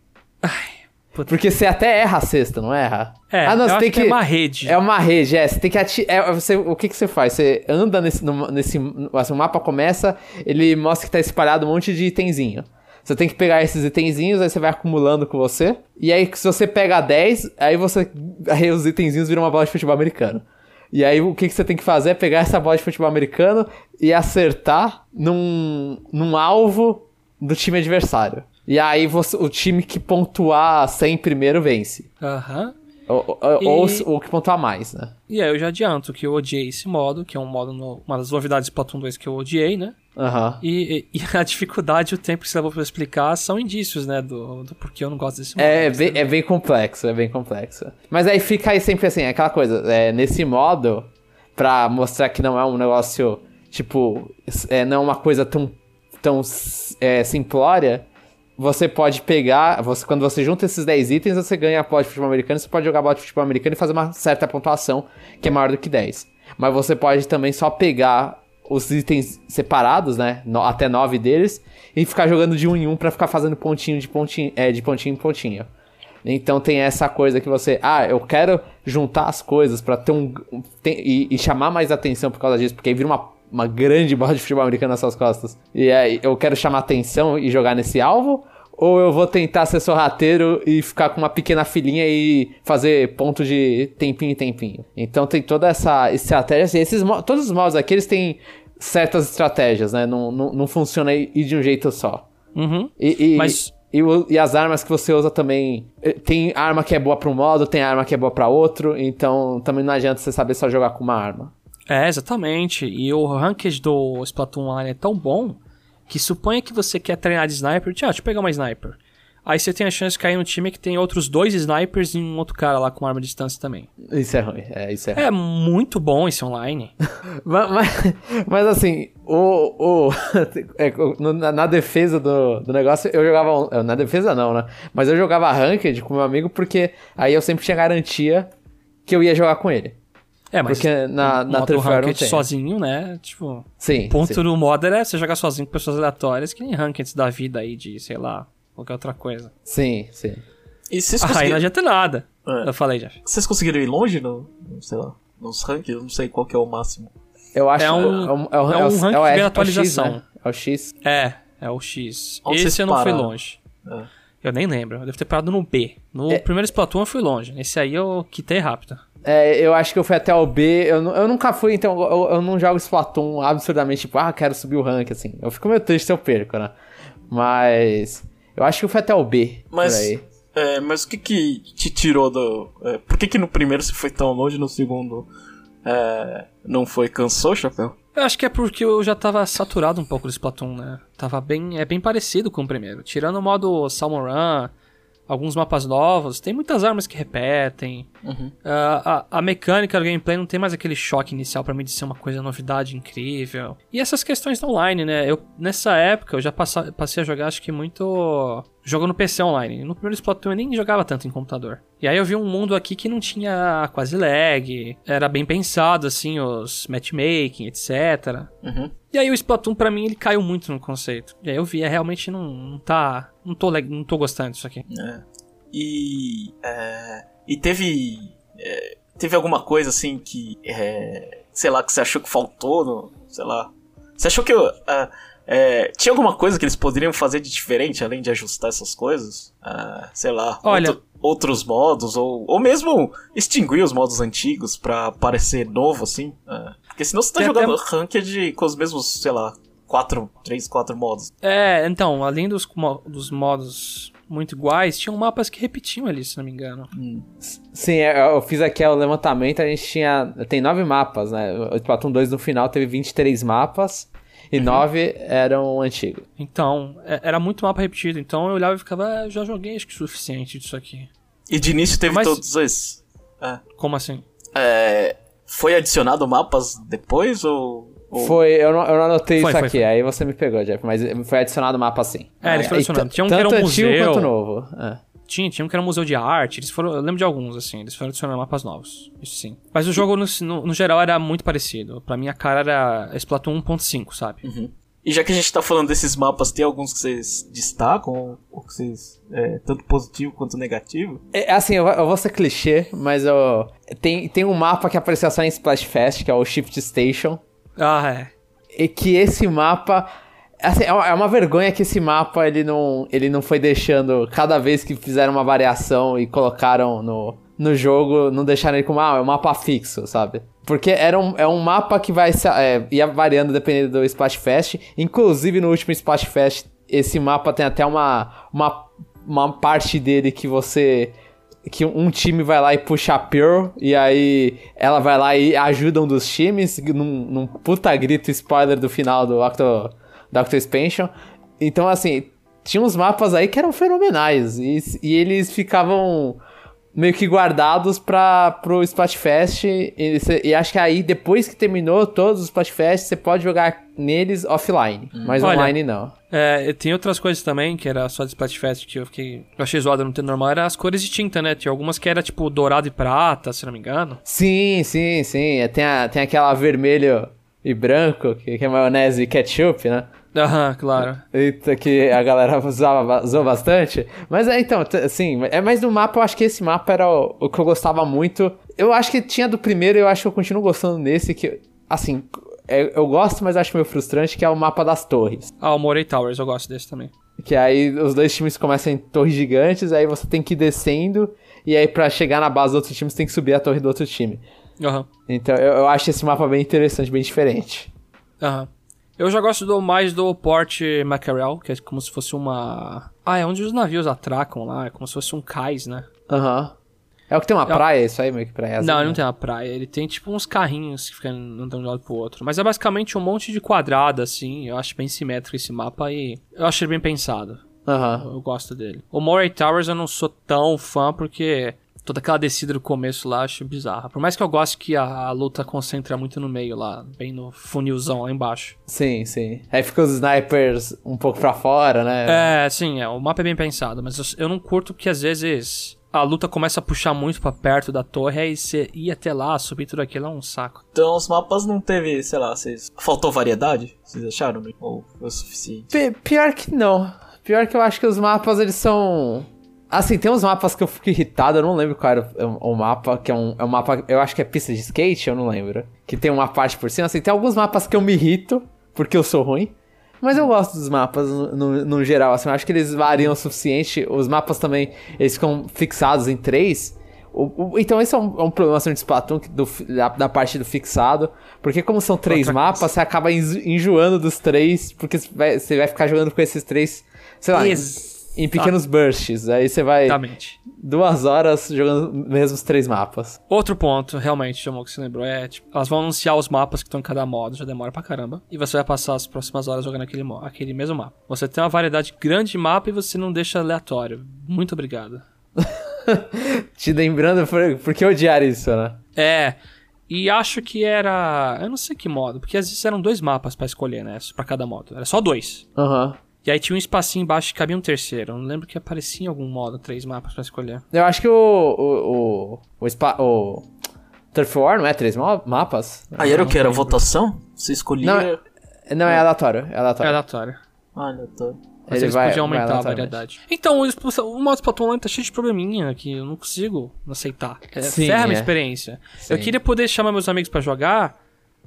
Porque você até erra a cesta, não erra? É, ah, não, você tem que que. é uma rede. É uma rede, é. Você tem que atirar. você, o que, que você faz? Você anda nesse. no- nesse assim, o mapa começa, ele mostra que tá espalhado um monte de itenzinho. Você tem que pegar esses itenzinhos, aí você vai acumulando com você. E aí, se você pega 10, aí você. Aí os itenzinhos viram uma bola de futebol americano. E aí, o que, que você tem que fazer é pegar essa bola de futebol americano e acertar num, num alvo do time adversário. E aí, você, o time que pontuar 100 primeiro vence. Aham. Ou, ou, E- ou que pontuar mais, né? E aí eu já adianto que eu odiei esse modo, que é um modo, no- uma das novidades do Splatoon 2 que eu odiei, né? Aham. E, e- (laughs) e a dificuldade e o tempo que você levou pra explicar são indícios, né? Do, do porquê eu não gosto desse modo. É, bem, é bem complexo, é bem complexo. Mas aí fica aí sempre assim, aquela coisa, é, nesse modo, pra mostrar que não é um negócio, tipo, é, não é uma coisa tão, tão é, simplória, você pode pegar, você, quando você junta esses 10 itens, você ganha bola de futebol americano, você pode jogar bola de futebol americano e fazer uma certa pontuação, que é maior do que 10. Mas você pode também só pegar os itens separados, né? No, até nove deles, e ficar jogando de um em um pra ficar fazendo pontinho de pontinho, é, de pontinho em pontinho. Então tem essa coisa que você, ah, eu quero juntar as coisas pra ter um. Tem, e, e, chamar mais atenção por causa disso, porque aí vira uma, uma grande bola de futebol americano nas suas costas. E aí eu quero chamar atenção e jogar nesse alvo, ou eu vou tentar ser sorrateiro e ficar com uma pequena filinha e fazer ponto de tempinho em tempinho. Então tem toda essa estratégia. E esses, todos os modos aqui, eles têm certas estratégias, né? Não, não, não funciona ir de um jeito só. Uhum. E, e, Mas... e, e, as armas que você usa também. Eh, tem arma que é boa para um modo, tem arma que é boa para outro. Então também não adianta você saber só jogar com uma arma. É, exatamente. E o ranked do Splatoon Online é tão bom que suponha que você quer treinar de sniper. Tchau, deixa eu pegar uma sniper. Aí você tem a chance de cair no time que tem outros dois snipers e um outro cara lá com arma de distância também. Isso é ruim, é, isso é ruim. É muito bom esse online. (laughs) mas, mas, mas, assim, o, o, (laughs) é, na, na, defesa do, do negócio, eu jogava. Na defesa não, né? Mas eu jogava Ranked com meu amigo porque aí eu sempre tinha garantia que eu ia jogar com ele. É, mas porque na, na modo ranked sozinho, né? Tipo, sim, o ponto sim. do modder é você jogar sozinho com pessoas aleatórias que nem rankeds da vida aí de, sei lá, qualquer outra coisa. Sim, sim. E vocês Aí não conseguiram... adianta nada. É. Eu falei, Jeff. Vocês conseguiram ir longe no, sei lá, nos rankings? Eu não sei qual que é o máximo. Eu acho É um- é um, é um é o- ranking é o- de é o atualização. X, né? É o X. É, é o X. Onde Esse eu não fui longe. É. Eu nem lembro. Eu devo ter parado no B. No É. primeiro Splatoon eu fui longe. Esse aí eu quitei rápido. É, eu acho que eu fui até o B. Eu, eu nunca fui, então eu, eu não jogo Splatoon absurdamente, tipo, ah, quero subir o rank, assim. Eu fico meio triste se eu perco, né? Mas. Eu acho que eu fui até o B. Mas, Por aí. é, mas o que que te tirou do... é, por que que no primeiro você foi tão longe no segundo é, não foi? Cansou, Chapéu? Eu acho que é porque eu já tava saturado um pouco do Splatoon, né? Tava bem. É bem parecido com o primeiro. Tirando o modo Salmon Run, alguns mapas novos, tem muitas armas que repetem. Uhum. Ah, a, a mecânica do gameplay não tem mais aquele choque inicial pra mim de ser uma coisa novidade incrível. E essas questões da online, né? Eu, nessa época eu já passa, passei a jogar acho que muito jogo no PC online. No primeiro Splatoon eu nem jogava tanto em computador. E aí eu vi um mundo aqui que não tinha quase lag, era bem pensado assim os matchmaking, etc. Uhum. E aí o Splatoon pra mim ele caiu muito no conceito. E aí eu vi, é realmente não, não tá, não tô não tô gostando disso aqui. É. E. é, e teve. é, teve alguma coisa assim que. é, sei lá, que você achou que faltou? No, sei lá. Você achou que. é, é, tinha alguma coisa que eles poderiam fazer de diferente além de ajustar essas coisas? Ah, sei lá. Olha- outro- outros modos, ou, ou mesmo extinguir os modos antigos pra parecer novo assim. Ah, porque senão você tá Tem jogando até- ranked com os mesmos, sei lá, quatro, três, quatro modos. É, então, além dos, dos modos muito iguais, tinham mapas que repetiam ali, se não me engano. Sim, eu eu fiz aqui o levantamento, a gente tinha. Tem nove mapas, né? O Splatoon 2 no final teve 23 mapas e nove eram antigos. Então, é- era muito mapa repetido. Então eu olhava e ficava, ah, eu já joguei acho que o suficiente disso aqui. E de início teve Mas- todos esses. É. Como assim? É, foi adicionado mapas depois ou. ou- Foi, eu não, eu não anotei Foi, isso foi, aqui, foi. aí você me pegou, Jeff, mas foi adicionado mapa sim. É, eles foram E adicionando. Tinha um que era um museu. quanto novo. é. Tinha, tinha um que era um museu de arte. Eles foram, eu lembro de alguns, assim. Eles foram adicionando mapas novos. Isso sim. Mas o jogo, no, no, no geral, era muito parecido. Pra mim, a cara era Splatoon 1.5, sabe? E já que a gente tá falando desses mapas, tem alguns que vocês destacam? Ou que vocês. É, tanto positivo quanto negativo? É, assim, eu, vou- eu vou ser clichê, mas eu, tem, tem um mapa que apareceu só em Splash Fest, que é o Shift Station. Ah, é. E que esse mapa. assim, é uma é uma vergonha que esse mapa ele não, ele não foi deixando. Cada vez que fizeram uma variação e colocaram no, no jogo, não deixaram ele como ah, é um mapa fixo, sabe? Porque era um, é um mapa que vai é, ia variando dependendo do Splash. Inclusive no último Splash esse mapa tem até uma, uma, uma parte dele que você que um time vai lá e puxa a Pearl, e aí ela vai lá e ajuda um dos times, num, num puta grito spoiler do final do Octo, Octo Expansion. Então, assim, tinha uns mapas aí que eram fenomenais, e, e eles ficavam meio que guardados para pro Splatfest, e, cê- e acho que aí, depois que terminou todos os Splatfest, você pode jogar neles offline, mas Olha, online não. É, tem outras coisas também, que era só de Splatfest, que eu fiquei. Eu achei zoado não ter normal, era as cores de tinta, né? Tinha algumas que era tipo dourado e prata, se não me engano. Sim, sim, sim. É, Tem, a- tem aquela vermelho. e branco, que, que é maionese e ketchup, né? Aham, claro. Eita, que a galera usava, usou bastante. Mas é, então, assim, é mais do mapa, eu acho que esse mapa era o, o que eu gostava muito. Eu acho que tinha do primeiro, eu acho que eu continuo gostando desse, que, assim, é- eu gosto, mas acho meio frustrante, que é o mapa das torres. Ah, o Morey Towers, eu gosto desse também. Que aí os dois times começam em torres gigantes, aí você tem que ir descendo, e aí pra chegar na base do outro time, você tem que subir a torre do outro time. Aham, Então eu, eu acho esse mapa bem interessante, bem diferente. aham. Eu já gosto do, mais do Port Mackerel, que é como se fosse uma... Ah, é onde os navios atracam lá, é como se fosse um cais, né? Aham. É o que tem uma É. praia, isso aí, meio que praia. não, ele não tem uma praia. Ele tem tipo uns carrinhos que ficam andando de um lado pro outro. Mas é basicamente um monte de quadrado, assim. Eu acho bem simétrico esse mapa e eu acho ele bem pensado. Aham. Eu gosto dele. O Moray Towers eu não sou tão fã porque toda aquela descida do começo lá acho bizarra. Por mais que eu goste que a, a luta concentra muito no meio lá, bem no funilzão lá embaixo. Sim, sim. Aí fica os snipers um pouco pra fora, né? É, sim, é, o mapa é bem pensado, mas eu, eu não curto que às vezes a luta começa a puxar muito pra perto da torre, aí você ir até lá, subir tudo aquilo é um saco. Então os mapas não teve, sei lá, vocês. Faltou variedade? Vocês acharam? Ou foi o suficiente? Pi- pior que não. Pior que eu acho que os mapas, eles são... Assim, tem uns mapas que eu fico irritado, eu não lembro qual era o, o mapa, que é um, é um mapa, eu acho que é pista de skate, eu não lembro. Que tem uma parte por cima, assim, tem alguns mapas que eu me irrito, porque eu sou ruim. Mas eu gosto dos mapas no, no, no geral, assim, eu acho que eles variam o suficiente. Os mapas também, eles ficam fixados em três. O- o- então esse é um, é um problema assim, de Splatoon, do, da, da parte do fixado. Porque como são três Outra mapas, você acaba enjo- enjoando dos três, porque você vai, você vai ficar jogando com esses três, sei lá, em, em pequenos bursts. Aí você vai Exatamente. duas horas jogando mesmo os três mapas. Outro ponto, realmente, chamou que você lembrou, é, tipo, elas vão anunciar os mapas que estão em cada modo, já demora pra caramba. E você vai passar as próximas horas jogando aquele, aquele mesmo mapa. Você tem uma variedade grande de mapa e você não deixa aleatório. Muito obrigado. (laughs) Te lembrando por, por que odiar isso, né? É, e acho que era. Eu não sei que modo, porque às vezes eram dois mapas pra escolher, né? Pra cada modo. Era só dois. Aham. E aí tinha um espacinho embaixo que cabia um terceiro. Eu não lembro que aparecia em algum modo três mapas pra escolher. Eu acho que o. O. O. O, spa, o Turf War não é três ma- mapas? Aí era o que? Era votação? Você escolhia. Não, é- Não, é aleatório. É É aleatório. aleatório. Olha, tô. Mas Ele eles vai- podiam vai aumentar a variedade. Então, o, o modo Splatoon online tá cheio de probleminha que eu não consigo aceitar. É, Sim, ferra a minha é. experiência. Sim. Eu queria poder chamar meus amigos pra jogar.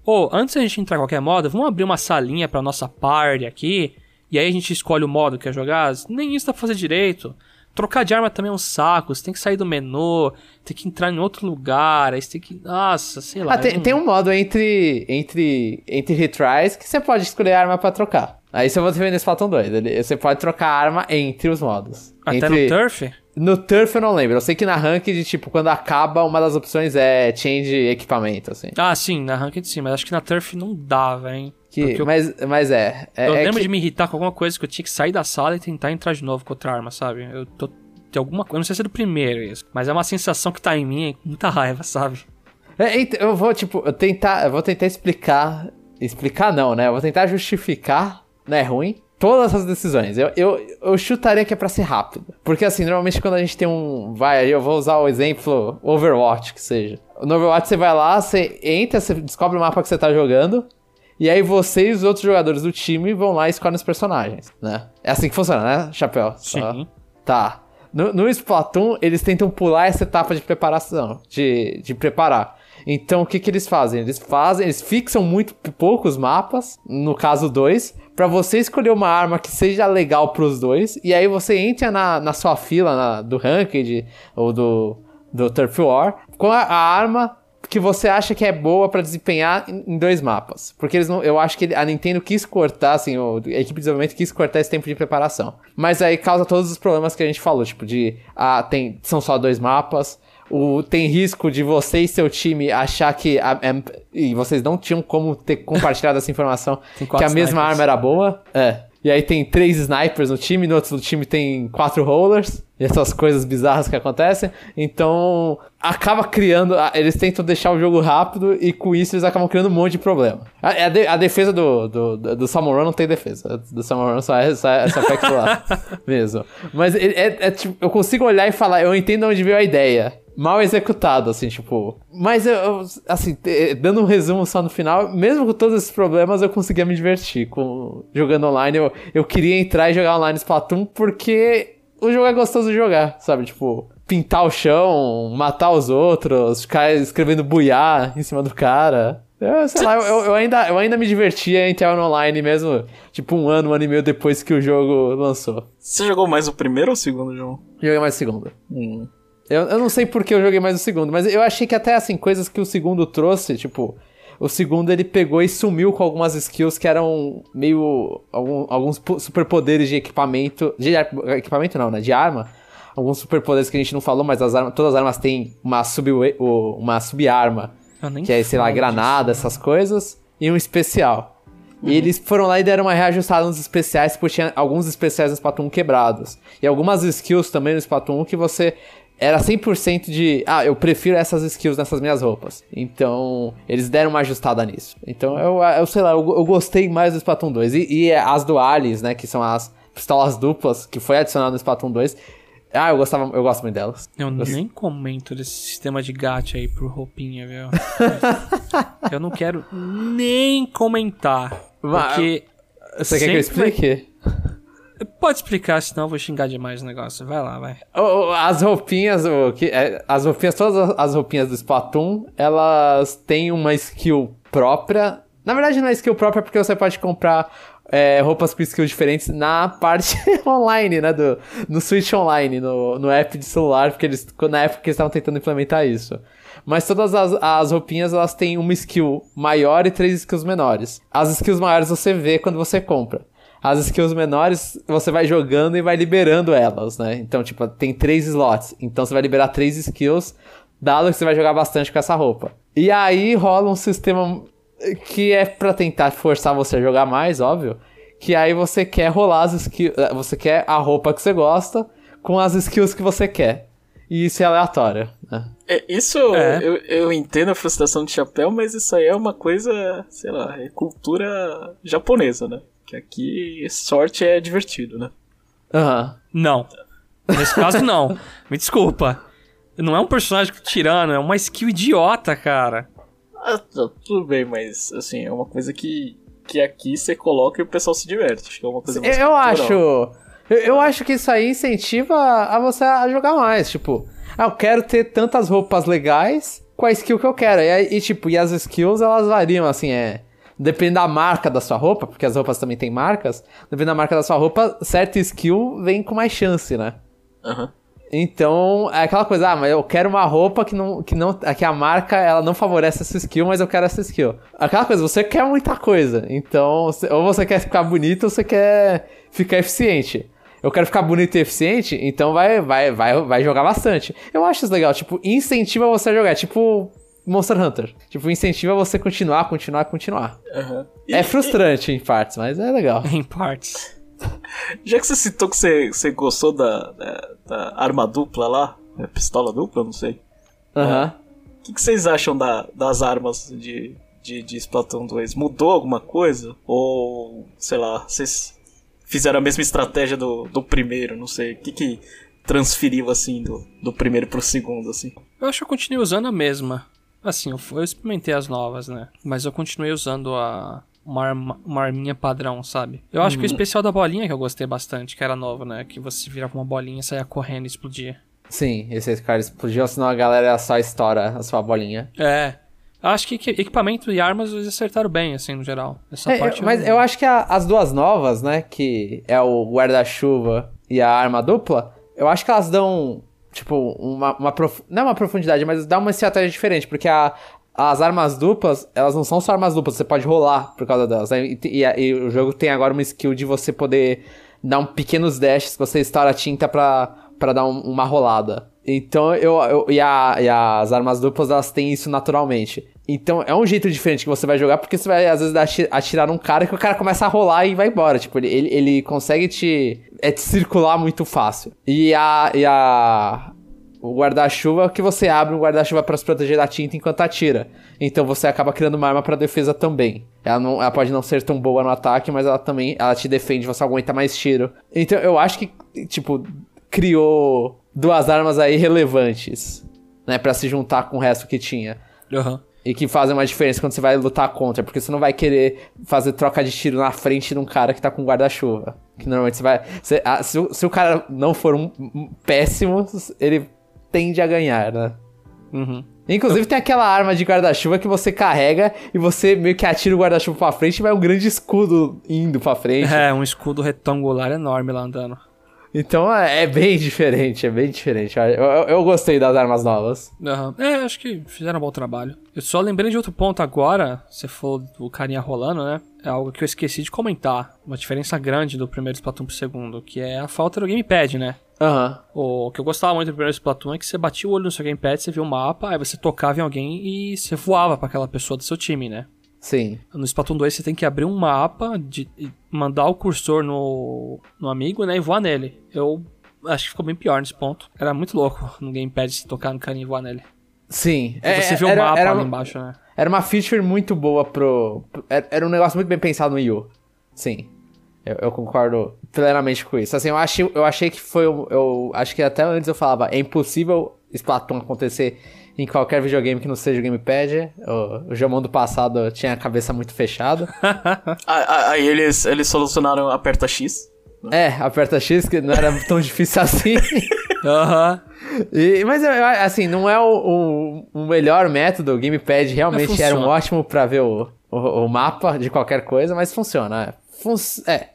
Ou, antes da gente entrar em qualquer modo, vamos abrir uma salinha pra nossa party aqui. E aí a gente escolhe o modo que quer jogar. Nem isso dá pra fazer direito. Trocar de arma também é um saco. Você tem que sair do menu, tem que entrar em outro lugar. Aí você tem que. Nossa, sei lá. Ah, tem, não- tem um modo entre, entre, entre retries que você pode escolher a arma pra trocar. Aí você vai ver nesse Splatoon 2. ele- Você pode trocar a arma entre os modos. Até entre... no Turf? No Turf eu não lembro. Eu sei que na Ranked, tipo, quando acaba, uma das opções é change equipamento, assim. Ah, sim, na Ranked sim, mas acho que na Turf não dá, velho. Que, eu- mas, mas é. é eu é lembro que- de me irritar com alguma coisa que eu tinha que sair da sala e tentar entrar de novo com outra arma, sabe? Eu tô. Tem alguma coisa. Eu não sei se é do primeiro isso. Mas é uma sensação que tá em mim, é muita raiva, sabe? É, eu vou, tipo, eu tentar, eu vou tentar explicar. Explicar não, né? Eu vou tentar justificar, não é ruim, todas as decisões. Eu, eu, eu chutaria que é pra ser rápido. Porque assim, normalmente quando a gente tem um. Vai, eu vou usar o exemplo Overwatch, que seja. No Overwatch você vai lá, você entra, você descobre o mapa que você tá jogando. E aí você e os outros jogadores do time vão lá e escolhem os personagens, né? É assim que funciona, né, Chapéu? Só- Sim. Tá. No, no Splatoon, eles tentam pular essa etapa de preparação, de, de preparar. Então, o que que eles fazem? Eles fazem, eles fixam muito poucos mapas, no caso dois, pra você escolher uma arma que seja legal pros dois, e aí você entra na, na sua fila na- do Ranked ou do, do Turf War com a, a arma que você acha que é boa pra desempenhar em, dois mapas. Porque eles não, eu acho que a Nintendo quis cortar, assim, a equipe de desenvolvimento quis cortar esse tempo de preparação. Mas aí causa todos os problemas que a gente falou, tipo, de ah, tem, são só dois mapas. O, tem risco de você e seu time achar que. a- é- e vocês não tinham como ter compartilhado essa informação que a mesma snipers. arma era boa. É. E aí tem três snipers no time, no outro time tem quatro rollers. E essas coisas bizarras que acontecem. Então, acaba criando. Eles tentam deixar o jogo rápido e com isso eles acabam criando um monte de problema. A, a de- a defesa do, do, do, Salmon Run não tem defesa. Do Salmon Run só é, só é, é lá (laughs) mesmo. Mas ele- é, é tipo, eu consigo olhar e falar, eu entendo onde veio a ideia. Mal executado, assim, tipo. Mas eu, assim, dando um resumo só no final, mesmo com todos esses problemas, eu conseguia me divertir com jogando online. Eu, eu queria entrar e jogar online Splatoon porque o jogo é gostoso de jogar, sabe? Tipo, pintar o chão, matar os outros, ficar escrevendo buiar em cima do cara. Eu, sei lá, eu, eu, ainda, eu ainda me divertia em entrar no online mesmo, tipo um ano, um ano e meio depois que o jogo lançou. Você jogou mais o primeiro ou o segundo, João? Joguei mais o segundo. Hum. Eu, eu não sei por que eu joguei mais o segundo, mas eu achei que até assim, coisas que o segundo trouxe, tipo, o segundo ele pegou e sumiu com algumas skills que eram meio. algum, alguns superpoderes de equipamento. De equipamento não, né? De arma. Alguns superpoderes que a gente não falou, mas as todas as armas têm uma sub uma sub-arma. Que é, sei lá, granada, disso, essas coisas. E um especial. Uhum. E eles foram lá e deram uma reajustada nos especiais, porque tinha alguns especiais no Splatoon quebrados. E algumas skills também no Splatoon que você era 100% de, ah, eu prefiro essas skills nessas minhas roupas. Então, eles deram uma ajustada nisso. Então, eu, eu sei lá, eu, eu gostei mais do Splatoon 2. E, e as duales, né, que são as pistolas duplas, que foi adicionado no Splatoon 2. Ah, eu gostava, eu gosto muito delas. Eu nem comento desse sistema de gacha aí pro roupinha, viu? (laughs) eu não quero nem comentar. Porque. Você quer que eu explique? Pode explicar, senão eu vou xingar demais o negócio. Vai lá, vai. As roupinhas, é, as roupinhas, todas as roupinhas do Splatoon, elas têm uma skill própria. Na verdade, não é skill própria porque você pode comprar é, roupas com skills diferentes na parte (laughs) online, né? Do, no Switch Online, no, no app de celular, porque eles, na época que eles estavam tentando implementar isso. Mas todas as, as roupinhas, elas têm uma skill maior e três skills menores. As skills maiores você vê quando você compra. As skills menores, você vai jogando e vai liberando elas, né? Então, tipo, tem três slots. Então você vai liberar três skills, dado que você vai jogar bastante com essa roupa. E aí rola um sistema que é para tentar forçar você a jogar mais, óbvio. Que aí você quer rolar as skills. Eh, você quer a roupa que você gosta com as skills que você quer. E isso é aleatório, né? É, isso é. Eu, eu entendo a frustração de chapéu, mas isso aí é uma coisa, sei lá, é cultura japonesa, né? Que aqui sorte é divertido, né? Aham. Uhum. Não. Nesse caso, não. (laughs) Me desculpa. Não é um personagem tirano, é uma skill idiota, cara. Ah, tá, tudo bem, mas assim, é uma coisa que, que aqui você coloca e o pessoal se diverte. Acho que é uma coisa mais Eu cultural. acho. Eu, eu acho que isso aí incentiva a você a jogar mais. Tipo, ah, eu quero ter tantas roupas legais com a skill que eu quero. E, e tipo, e as skills elas variam, assim, é depende da marca da sua roupa, porque as roupas também têm marcas, depende da marca da sua roupa, certa skill vem com mais chance, né? Uhum. Então, é aquela coisa, ah, mas eu quero uma roupa que não, que não, que a marca, ela não favorece essa skill, mas eu quero essa skill. Aquela coisa, você quer muita coisa. Então, ou você quer ficar bonito ou você quer ficar eficiente. Eu quero ficar bonito e eficiente, então vai, vai, vai, vai jogar bastante. Eu acho isso legal, tipo, incentiva você a jogar, tipo, Monster Hunter. Tipo, incentiva você continuar, continuar, continuar. Uhum. E, é frustrante e... em partes, mas é legal. (laughs) Em partes. (laughs) Já que você citou que você, você gostou da, da, da arma dupla lá, é pistola dupla, não sei. Aham. Uhum. O que, que, vocês acham da, das armas de, de, de Splatoon 2? Mudou alguma coisa? Ou, sei lá, vocês fizeram a mesma estratégia do, do primeiro? Não sei. O que, que transferiu, assim, do, do primeiro pro segundo, assim? Eu acho que eu continuei usando a mesma. Assim, eu, eu experimentei as novas, né? Mas eu continuei usando a, uma, arma, uma arminha padrão, sabe? Eu acho que o uhum. especial da bolinha que eu gostei bastante, que era novo, né? Que você virava uma bolinha, saia correndo e explodia. Sim, esse cara explodiu, senão a galera só estoura a sua bolinha. É. Acho que equipamento e armas eles acertaram bem, assim, no geral. Essa é, parte mas eu... eu acho que a, as duas novas, né? Que é o guarda-chuva e a arma dupla, eu acho que elas dão tipo, uma, uma prof... não é uma profundidade, mas dá uma estratégia diferente, porque a, as armas duplas, elas não são só armas duplas, você pode rolar por causa delas. Né? E, e, e, o jogo tem agora uma skill de você poder dar um pequenos dashes, você estoura a tinta pra, pra dar um, uma rolada. Então, eu, eu e, a, e as armas duplas, elas têm isso naturalmente. Então é um jeito diferente que você vai jogar, porque você vai às vezes atirar um cara que o cara começa a rolar e vai embora. Tipo, ele, ele consegue te, é, te circular muito fácil. E a. E a o guarda-chuva que você abre um guarda-chuva para se proteger da tinta enquanto atira. Então você acaba criando uma arma para defesa também. Ela, não, ela pode não ser tão boa no ataque, mas ela também ela te defende, você aguenta mais tiro. Então eu acho que, tipo, criou duas armas aí relevantes. né? Pra se juntar com o resto que tinha. Aham. E que fazem uma diferença quando você vai lutar contra, porque você não vai querer fazer troca de tiro na frente de um cara que tá com guarda-chuva. Que normalmente você vai. você- ah, se, o- se o cara não for um, um péssimo, ele tende a ganhar, né? Uhum. Inclusive tem aquela arma de guarda-chuva que você carrega e você meio que atira o guarda-chuva pra frente e vai um grande escudo indo pra frente. É, um escudo retangular enorme lá andando. Então é, é bem diferente, é bem diferente. Eu, eu, eu gostei das armas novas. Aham. É, acho que fizeram um bom trabalho. Eu só lembrei de outro ponto agora, você falou do carinha rolando, né? É algo que eu esqueci de comentar. Uma diferença grande do primeiro Splatoon pro segundo, que é a falta do gamepad, né? Aham. O que eu gostava muito do primeiro Splatoon é que você batia o olho no seu gamepad, você via o mapa, aí você tocava em alguém e você voava pra aquela pessoa do seu time, né? Sim. No Splatoon 2 você tem que abrir um mapa, de, mandar o cursor no, no amigo, né, e voar nele. Eu acho que ficou bem pior nesse ponto. Era muito louco no gamepad se tocar no carinha e voar nele. Sim. E você vê o mapa era, ali embaixo, né? Era uma feature muito boa pro. Era um negócio muito bem pensado no Wii U. Sim. Eu, eu concordo plenamente com isso. Assim, eu achei, eu achei que foi. Eu acho que até antes eu falava, é impossível Splatoon acontecer em qualquer videogame que não seja o gamepad. O, o Jomon do passado tinha a cabeça muito fechada. (laughs) Ah, ah, Aí eles, eles solucionaram aperta X. é, aperta X, que não era tão difícil assim. (laughs) Aham. E- mas assim, não é o, o- o melhor método. O gamepad realmente era um ótimo pra ver o, o, o mapa de qualquer coisa, mas funciona. É. Fun é.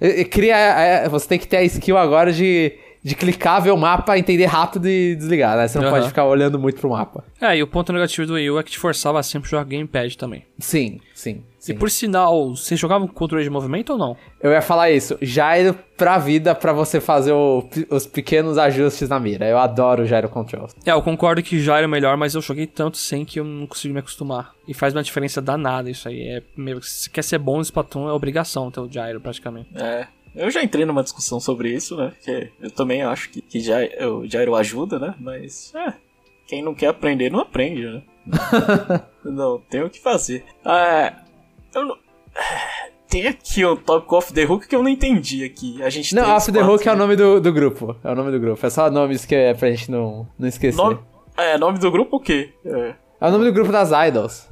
E Cria, é, você tem que ter a skill agora de, de clicar, ver o mapa, entender rápido e desligar, né? Você não Aham. pode ficar olhando muito pro mapa. É, e o ponto negativo do Wii U é que te forçava sempre a jogar gamepad também. Sim, sim. E sim. por sinal, você jogava com controle de movimento ou não? Eu ia falar isso. Gyro pra vida pra você fazer o- os pequenos ajustes na mira. Eu adoro o Gyro Control. É, eu concordo que Gyro é melhor, mas eu joguei tanto sem que eu não consigo me acostumar. E faz uma diferença danada isso aí. É meio que se quer ser bom no Splatoon, é obrigação ter o Gyro praticamente. É. Eu já entrei numa discussão sobre isso, né? Que eu também acho que, que já, o Gyro ajuda, né? Mas, é. Quem não quer aprender, não aprende, né? (laughs) não, tem o que fazer. É. Eu não. Tem aqui o Top of the Hook que eu não entendi aqui. A gente Não, Off the Hook é o nome do, do grupo. É o nome do grupo. É só nomes que é pra gente não, não esquecer. Nome, é, nome do grupo o quê? É. É o nome do grupo das idols.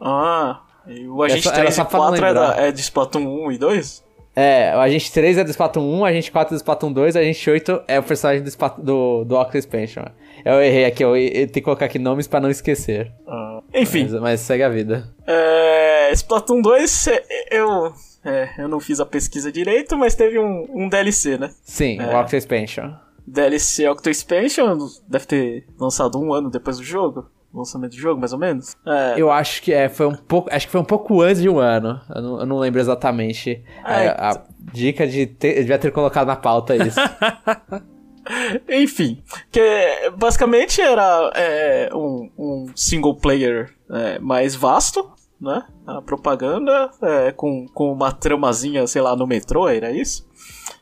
Ah, e o Agente Essa- era 3 só e pra não 4 é, da, é de Splatoon 1 e 2? É, o Agente 3 é do Splatoon 1, o Agente 4 é do Splatoon 2, o Agente 8 é o personagem do, Splat- do, do Octo Expansion. Eu errei aqui, eu, eu tenho que colocar aqui nomes pra não esquecer. Ah, enfim, Mas, mas segue a vida. é, Splatoon 2, é, eu, é, eu não fiz a pesquisa direito, mas teve um, um DLC, né? Sim, É. o Octo Expansion. DLC Octo Expansion deve ter lançado um ano depois do jogo. Lançamento do jogo, mais ou menos. É, Eu acho que é, foi um pouco. Acho que foi um pouco antes de um ano. Eu não, eu não lembro exatamente. Ai, É, a dica de ter, devia ter colocado na pauta isso. (laughs) Enfim, que basicamente era é, um, um single player é, mais vasto, né? A propaganda é, com, com uma tramazinha, sei lá, no metrô, era isso?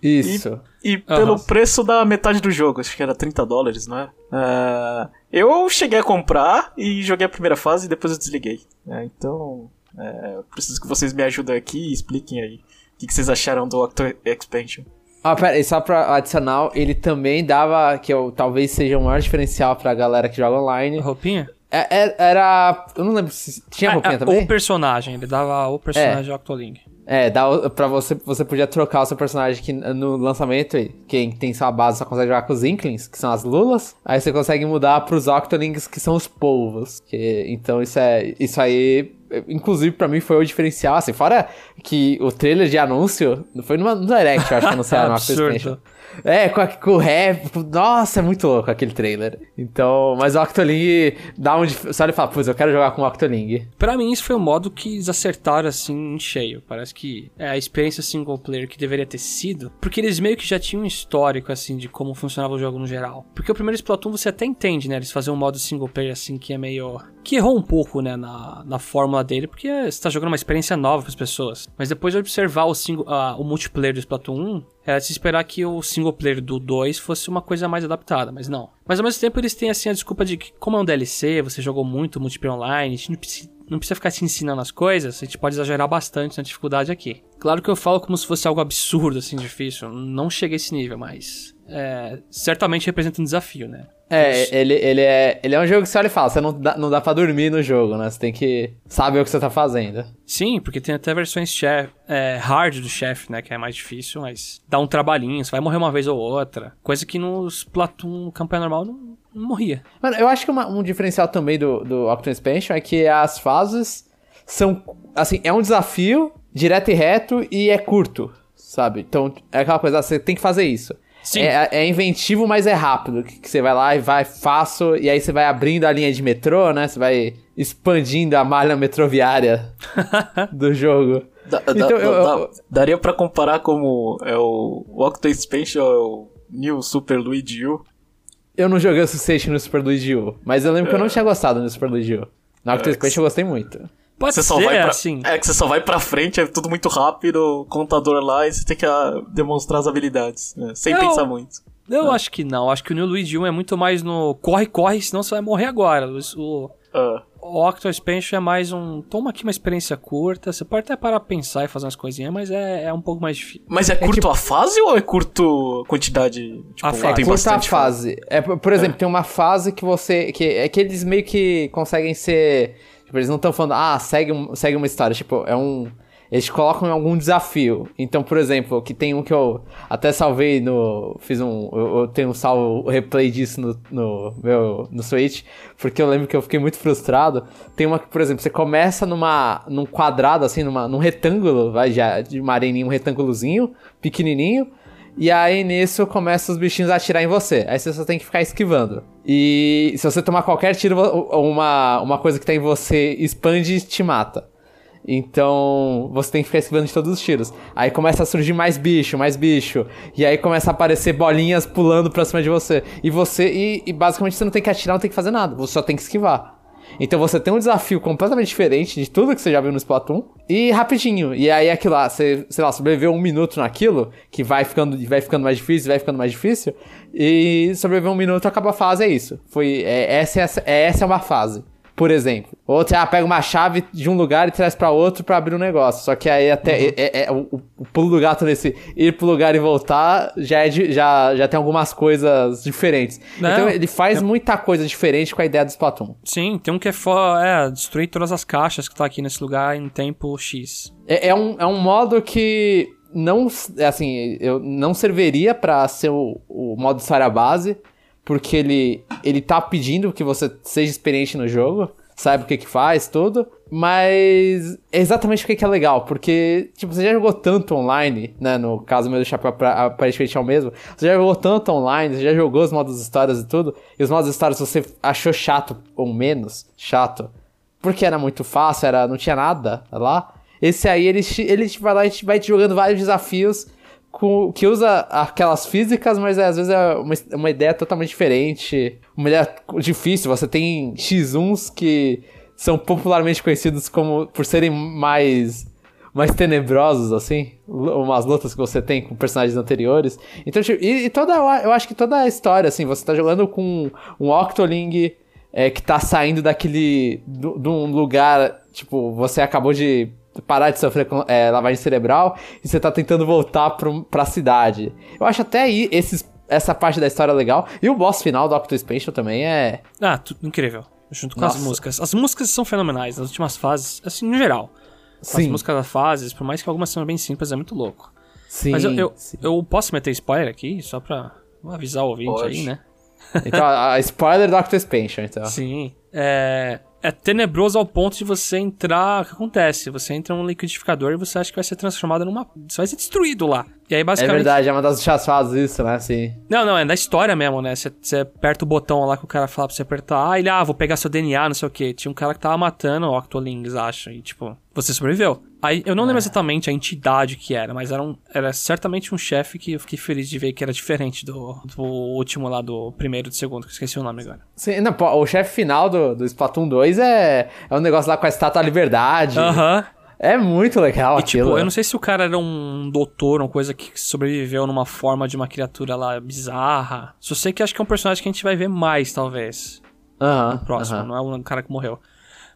Isso. E pelo Aham. preço da metade do jogo, acho que era 30 dólares, né? É, eu cheguei a comprar e joguei a primeira fase e depois eu desliguei. né? então, é, eu preciso que vocês me ajudem aqui e expliquem aí o que, que vocês acharam do Octo Expansion. Ah, pera, e só pra adicional, ele também dava, que eu, talvez seja o maior diferencial pra galera que joga online. A roupinha? É- é- era. Eu não lembro se tinha roupinha Ah, ah, também? O personagem, ele dava o personagem Octoling. É, dá, pra você, você podia trocar o seu personagem que no lançamento, quem tem sua base só consegue jogar com os Inklings, que são as Lulas. Aí você consegue mudar pros Octolings, que são os polvos. Que, então isso é. Isso aí. Inclusive, pra mim foi o diferencial, assim, fora que o trailer de anúncio foi numa, no Direct, eu acho que anunciaram (laughs) Absurdo. Expansion. É, com, a, com o rap. Nossa, é muito louco aquele trailer. Então, mas o Octoling dá um. Só ele fala, putz, eu quero jogar com o Octoling. Pra mim, isso foi o modo que eles acertaram, assim, em cheio. Parece que é a experiência single player que deveria ter sido. Porque eles meio que já tinham um histórico, assim, de como funcionava o jogo no geral. Porque o primeiro Splatoon você até entende, né? Eles faziam um modo single player, assim, que é meio... Que errou um pouco, né, na, na fórmula dele. Porque você tá jogando uma experiência nova pras pessoas. Mas depois de observar o, single, o multiplayer do Splatoon 1, era de se esperar que o single player do 2 fosse uma coisa mais adaptada, mas não. Mas ao mesmo tempo eles têm assim a desculpa de que, como é um DLC, você jogou muito multiplayer online, a gente não precisa, não precisa ficar te ensinando as coisas, a gente pode exagerar bastante na dificuldade aqui. Claro que eu falo como se fosse algo absurdo, assim, difícil. Não cheguei a esse nível, mas. É, certamente representa um desafio, né? É, ele, ele, é, ele é um jogo que você olha e fala, você não dá, não dá pra dormir no jogo, né? Você tem que saber o que você tá fazendo. Sim, porque tem até versões chef, é, hard do chefe, né? Que é mais difícil, mas dá um trabalhinho, você vai morrer uma vez ou outra. Coisa que nos Platoon campanha normal não, não morria. Mano, eu acho que uma, um diferencial também do, do Expansion é que as fases são, assim, é um desafio direto e reto e é curto, sabe? Então, é aquela coisa, você tem que fazer isso. Sim. É, é inventivo, mas é rápido. Que, que você vai lá e vai fácil, e aí você vai abrindo a linha de metrô, né? Você vai expandindo a malha metroviária (laughs) do jogo. Da- Então, da- eu- da- eu- daria pra comparar como é o, Octo Expansion é o New Super Luigi U. Eu não joguei o suficiente no Super Luigi U, mas eu lembro que eu não tinha gostado no Super Luigi U. No Octo É, Expansion eu gostei muito. Pode Você ser só vai pra, assim. É que você só vai pra frente, é tudo muito rápido, contador lá, e você tem que ah, demonstrar as habilidades, né? sem Eu- pensar muito. Eu acho que não. Acho que o New Luigi 1 é muito mais no corre, corre, senão você vai morrer agora. O, Ah, o Octo Expansion é mais um. Toma aqui uma experiência curta. Você pode até parar pra pensar e fazer umas coisinhas, mas é, é um pouco mais difícil. mas é curto tipo- a fase ou é curto a quantidade? Tipo, A fase. tem Curta a bastante fase. É, por por exemplo, tem uma fase que você. Que, é que eles meio que conseguem ser. Tipo, eles não estão falando, ah, segue, segue uma história. Tipo, é um. Eles colocam algum desafio. Então, por exemplo, que tem um que eu até salvei no. Fiz um. Eu, eu tenho um salvo replay disso no, no meu. no Switch. Porque eu lembro que eu fiquei muito frustrado. Tem uma que, por exemplo, você começa numa. num quadrado, assim, numa, num retângulo, vai, já, de uma um retângulozinho, pequenininho. E aí nisso começa os bichinhos a atirar em você. Aí você só tem que ficar esquivando. E se você tomar qualquer tiro, uma, uma coisa que tá em você expande e te mata. Então você tem que ficar esquivando de todos os tiros. Aí começa a surgir mais bicho, mais bicho. E aí começa a aparecer bolinhas pulando pra cima de você. E você. E, e basicamente você não tem que atirar, não tem que fazer nada. Você só tem que esquivar. Então você tem um desafio completamente diferente de tudo que você já viu no Splatoon. E rapidinho. E aí aquilo lá, você, sei lá, sobreviveu um minuto naquilo, que vai ficando, vai ficando mais difícil, vai ficando mais difícil. E sobreviver um minuto, acaba a fase, é isso. Foi, é, essa, essa, é, essa é uma fase. Por exemplo. Outra, ah, pega uma chave de um lugar e traz pra outro pra abrir um negócio. Só que aí até é, é- é- o, o pulo do gato nesse ir pro lugar e voltar já, é de- já, já tem algumas coisas diferentes. Não, então ele faz muita coisa diferente com a ideia do Splatoon. Sim, tem um que é, fo- é destruir todas as caixas que tá aqui nesse lugar em tempo X. É, é um, é um modo que não, assim, eu não serviria pra ser o, o modo história base, porque ele, ele tá pedindo que você seja experiente no jogo, saiba o que que faz, tudo, mas é exatamente o que é legal, porque, tipo, você já jogou tanto online, né, no caso meu do Chapéu aparentemente é o mesmo, você já jogou tanto online, você já jogou os modos histórias e tudo, e os modos histórias você achou chato, ou menos chato, porque era muito fácil, era, não tinha nada lá. Esse aí, ele, ele te vai lá e vai te jogando vários desafios com, que usa aquelas físicas, mas é, às vezes é uma, uma ideia totalmente diferente. Uma ideia difícil. Você tem X1s que são popularmente conhecidos como por serem mais mais tenebrosos, assim, umas lutas que você tem com personagens anteriores. Então, tipo, e, e toda, eu acho que toda a história, assim, você tá jogando com um Octoling é, que tá saindo daquele. de um lugar. Tipo, você acabou de parar de sofrer com, é, lavagem cerebral e você tá tentando voltar pro, pra cidade. Eu acho até aí esses, essa parte da história legal. E o boss final do Octo Expansion também é. Ah, tu- incrível. Junto com as Nossa. músicas. As músicas são fenomenais nas últimas fases, assim, no geral. As Sim. músicas das fases, por mais que algumas sejam bem simples, é muito louco. Sim. Mas eu, eu, sim. eu posso meter spoiler aqui, só pra avisar o ouvinte Pode. aí, né? Então, a, a spoiler do Octo Expansion, então. Sim. É, é tenebroso ao ponto de você entrar. O que acontece? Você entra num liquidificador e você acha que vai ser transformado numa. Você vai ser destruído lá. E aí, É basicamente. verdade, é uma das fases isso, né? Sim. Não, não, é da história mesmo, né? Você, você aperta o botão lá que o cara fala pra você apertar. Ah, ele, ah, vou pegar seu DNA, não sei o quê. Tinha um cara que tava matando Octolings, acho. E, tipo, você sobreviveu. Aí, eu não lembro exatamente a entidade que era, mas era, um, era certamente um chefe que eu fiquei feliz de ver que era diferente do, do último lá, do primeiro e do segundo, que eu esqueci o nome agora. Sim, não, pô, o chefe final do, do Splatoon 2 é, é um negócio lá com a estátua da liberdade. Aham. É muito legal E, tipo, aquilo. eu não sei se o cara era um doutor, uma coisa que sobreviveu numa forma de uma criatura lá bizarra. Só sei que acho que é um personagem que a gente vai ver mais, talvez. Aham, próximo, aham. não é um cara que morreu.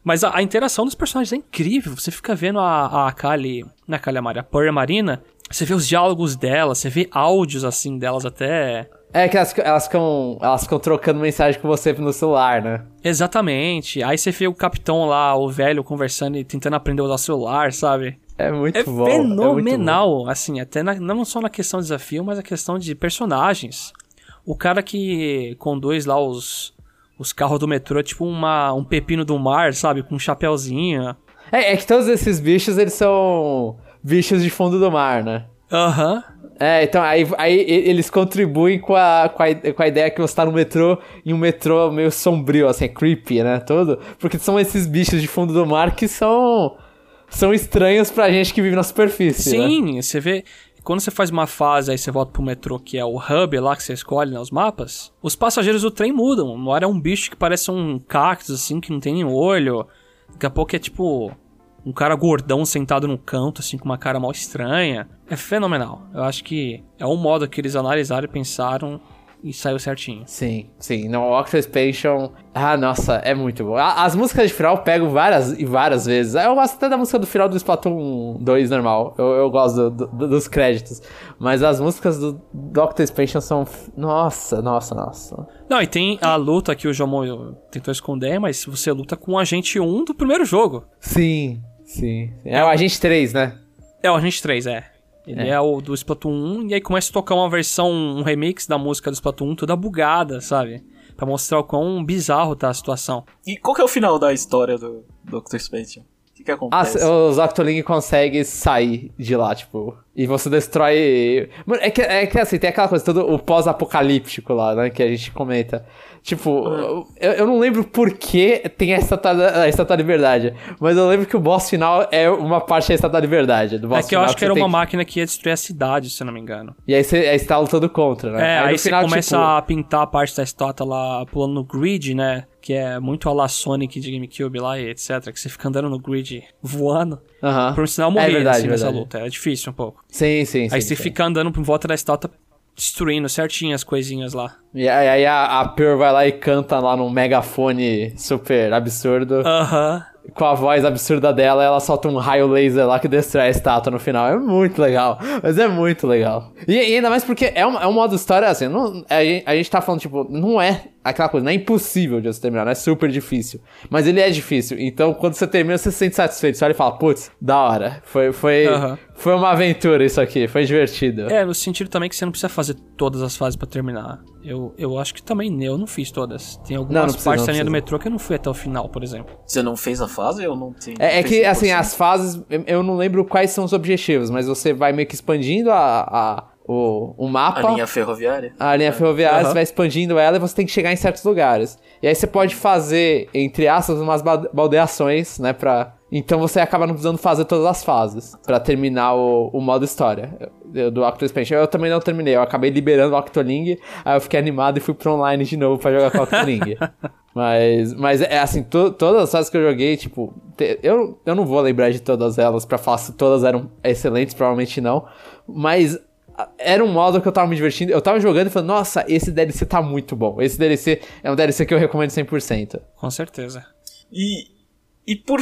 Mas a, a interação dos personagens é incrível. Você fica vendo a, a Kali, não é a Kali a Mari, a Poria Marina, Você vê os diálogos delas, você vê áudios assim delas até. É que elas, elas ficam elas ficam trocando mensagem com você no celular, né? Exatamente. Aí você vê o capitão lá, o velho, conversando e tentando aprender a usar o celular, sabe? É muito É bom. fenomenal, É muito bom. assim, até na- não só na questão de desafio, mas a questão de personagens. O cara que conduz lá os, os carros do metrô é tipo uma, um pepino do mar, sabe? Com um chapéuzinho. É, é que todos esses bichos, eles são bichos de fundo do mar, né? Aham. É, então aí, aí e- eles contribuem com a, com, a, com a ideia que você tá no metrô, em um metrô meio sombrio, assim, é creepy, né? Todo. Porque são esses bichos de fundo do mar que são. São estranhos pra gente que vive na superfície. né? Sim, você vê. Quando você faz uma fase, aí você volta pro metrô, que é o hub lá que você escolhe nos mapas, os passageiros do trem mudam. Uma hora é um bicho que parece um cactus, assim, que não tem nem olho. Daqui a pouco é tipo um cara gordão sentado no canto, assim, com uma cara mal estranha. É fenomenal. Eu acho que é um modo que eles analisaram e pensaram e saiu certinho. Sim, sim. No Octo Expansion. Ah, nossa, é muito bom. As músicas de final eu pego várias e várias vezes. Eu gosto até da música do final do Splatoon 2 normal. Eu, eu gosto do- do- dos créditos. Mas as músicas do, do Octo Expansion são. Nossa, nossa, nossa. Não, e tem a luta que o Jomo tentou esconder, mas você luta com o Agente 1 do primeiro jogo. Sim, sim. É o Agente 3, né? É o Agente 3, é. Ele é. o do Splatoon 1, e aí começa a tocar uma versão, um remix da música do Splatoon 1 toda bugada, sabe? Pra mostrar o quão bizarro tá a situação. E qual que é o final da história do Dr. Expansion? O que, que Ah, acontece? os Octoling conseguem sair de lá, tipo. E você destrói. Mano, é que, é que assim, tem aquela coisa, todo o pós-apocalíptico lá, né? Que a gente comenta. Tipo, eu, eu não lembro por que tem a estátua, a estátua da liberdade. Mas eu lembro que o boss final é uma parte da estátua da liberdade. Do boss é que eu acho que era uma máquina que ia destruir a cidade, se eu não me engano. E aí você, aí você tá lutando contra, né? É, aí, no você final, começa tipo, a pintar a parte da estátua lá pulando no grid, né? Que é muito a la Sonic de GameCube lá e etc. Que você fica andando no grid voando. aham. Por um sinal É morrer verdade, assim, nessa verdade. luta. É difícil um pouco. Sim, sim, sim. aí você sim. fica andando em volta da estátua, destruindo certinho as coisinhas lá. E aí a, a Pearl vai lá e canta lá num megafone super absurdo. Aham. Com a voz absurda dela, ela solta um raio laser lá que destrói a estátua no final. É muito legal. Mas é muito legal. E, e ainda mais porque é um, é um modo história assim. Não, a, gente, a gente tá falando, tipo, não é aquela coisa, não é impossível de você terminar, não é super difícil. Mas ele é difícil. Então, quando você termina, você se sente satisfeito. Você olha e fala, putz, da hora. Foi, foi, Aham. foi uma aventura isso aqui. Foi divertido. É, no sentido também que você não precisa fazer todas as fases pra terminar. Eu, eu acho que também eu não fiz todas. Tem algumas Não, não precisa, partes da linha do metrô que eu não fui até o final, por exemplo. Você não fez a fase? Eu não tenho. É, é que, assim, 100%. as fases, eu- não lembro quais são os objetivos, mas você vai meio que expandindo a, a, o, o mapa. A linha ferroviária? A linha ferroviária, Aham. você vai expandindo ela e você tem que chegar em certos lugares. E aí você pode fazer, entre aspas, umas ba- baldeações, né, pra... Então você acaba não precisando fazer todas as fases pra terminar o, o modo história do Octo Expansion. Eu também não terminei, eu acabei liberando o Octoling, aí eu fiquei animado e fui pro online de novo pra jogar com o Octoling. (laughs) mas, mas é assim, to- todas as fases que eu joguei, tipo, te- eu, eu não vou lembrar de todas elas pra falar se todas eram excelentes, provavelmente não, mas era um modo que eu tava me divertindo. Eu tava jogando e falando, nossa, esse DLC tá muito bom. Esse DLC é um DLC que eu recomendo 100%. Com certeza. E, e por.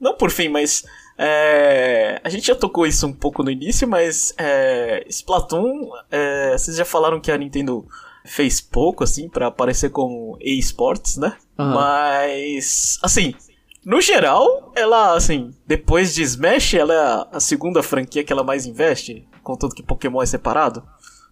Não por fim, mas. é, a gente já tocou isso um pouco no início, mas. É, Splatoon. é, vocês já falaram que a Nintendo fez pouco, assim, pra aparecer como eSports, né? Aham. Mas. Assim. No geral, ela, assim, depois de Smash, ela é a- a segunda franquia que ela mais investe, contanto que Pokémon é separado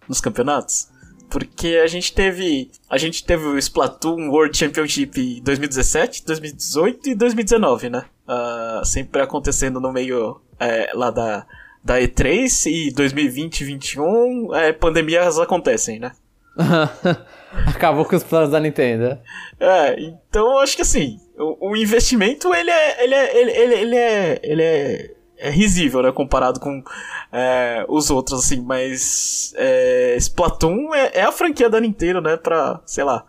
nos campeonatos. Porque a gente teve. A gente teve o Splatoon World Championship em 2017, 2018 e 2019, né? Ah, sempre acontecendo no meio é, lá da, da E3 e 2020 e 2021, é, pandemias acontecem, né? (laughs) Acabou com os planos da Nintendo. É, então eu acho que assim, o, o investimento ele é, ele é, ele, ele, ele é, ele é, é risível, né, comparado com é, os outros, assim, mas é, Splatoon é, é a franquia da Nintendo, né, pra, sei lá,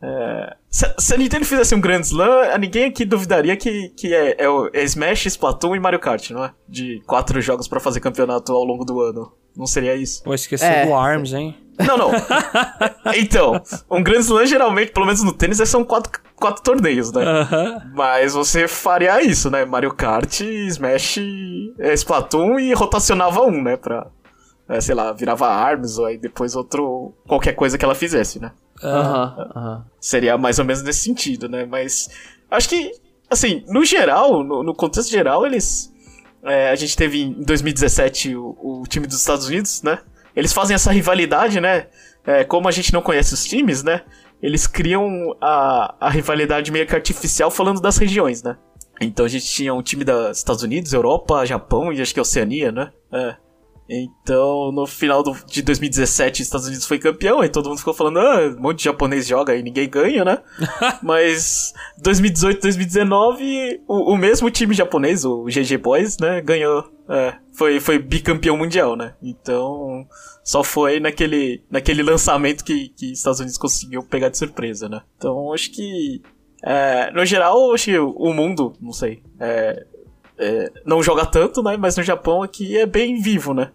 é, se, se a Nintendo fizesse um Grand Slam, ninguém aqui duvidaria que, que é, é, é Smash, Splatoon e Mario Kart, não é? De quatro jogos pra fazer campeonato ao longo do ano. Não seria isso? Pô, esqueci É. do ARMS, hein? Não, não. (laughs) então, um Grand Slam geralmente, pelo menos no tênis, são quatro, quatro torneios, né? Aham. Mas você faria isso, né? Mario Kart, Smash, é, Splatoon e rotacionava um, né? Pra, é, sei lá, virava armas ou aí depois outro. qualquer coisa que ela fizesse, né? Aham, aham. Seria mais ou menos nesse sentido, né? Mas acho que, assim, no geral, no, no contexto geral, eles. É, a gente teve em 2017 o, o time dos Estados Unidos, né? Eles fazem essa rivalidade, né? É, como a gente não conhece os times, né? Eles criam a, a rivalidade meio que artificial falando das regiões, né? Então a gente tinha um time dos Estados Unidos, Europa, Japão e acho que Oceania, né? É. Então, no final do- de 2017, os Estados Unidos foi campeão, e todo mundo ficou falando, ah, um monte de japonês joga e ninguém ganha, né? (laughs) Mas 2018, 2019, o, o mesmo time japonês, o GG Boys, né, ganhou. é, foi, foi bicampeão mundial, né? Então, só foi naquele, naquele lançamento que, que os Estados Unidos conseguiu pegar de surpresa, né? Então, acho que. é, no geral, acho que o mundo, não sei. é, é, não joga tanto, né? Mas no Japão aqui é bem vivo, né?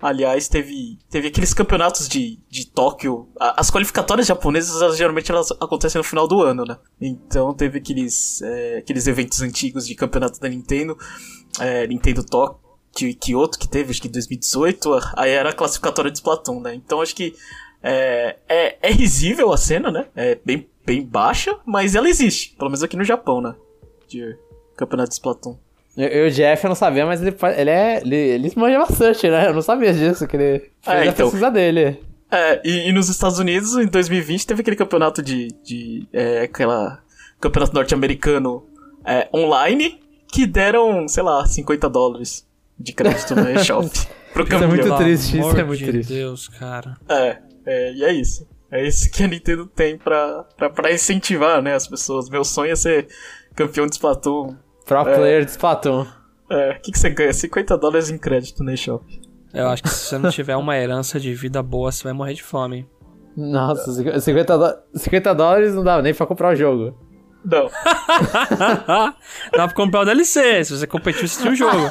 Aliás, teve, teve aqueles campeonatos de, de Tóquio. As qualificatórias japonesas, elas, geralmente, elas acontecem no final do ano, né? Então teve aqueles, é, aqueles eventos antigos de campeonato da Nintendo. É, Nintendo Tóquio e Kyoto, que teve, acho que em 2018. Aí era a classificatória de Splatoon, né? Então acho que é, é, é risível a cena, né? É bem, bem baixa, mas ela existe. Pelo menos aqui no Japão, né? De campeonato de Splatoon. Eu, eu, o Jeff, eu não sabia, mas ele, ele é. Ele, ele manja bastante, né? Eu não sabia disso, que ele fez É, a então. pesquisa dele. É, e, e nos Estados Unidos, em 2020, teve aquele campeonato de. de é, aquela. Campeonato norte-americano é, online que deram, sei lá, 50 dólares de crédito no (laughs) eShop pro é campeão. muito Pelo triste, isso é muito de triste. Deus, cara. É, é, e é isso. É isso que a Nintendo tem pra, pra, pra incentivar, né, as pessoas. Meu sonho é ser campeão de Splatoon. Pro É. player de Splatoon. É, o que, que você ganha? 50 dólares em crédito no eShop. Eu acho que se você não tiver uma herança de vida boa, você vai morrer de fome. Nossa, 50, dó- 50 dólares não dá nem pra comprar o jogo. Não. (laughs) Dá pra comprar o DLC, se você competir, você tinha um jogo. (laughs)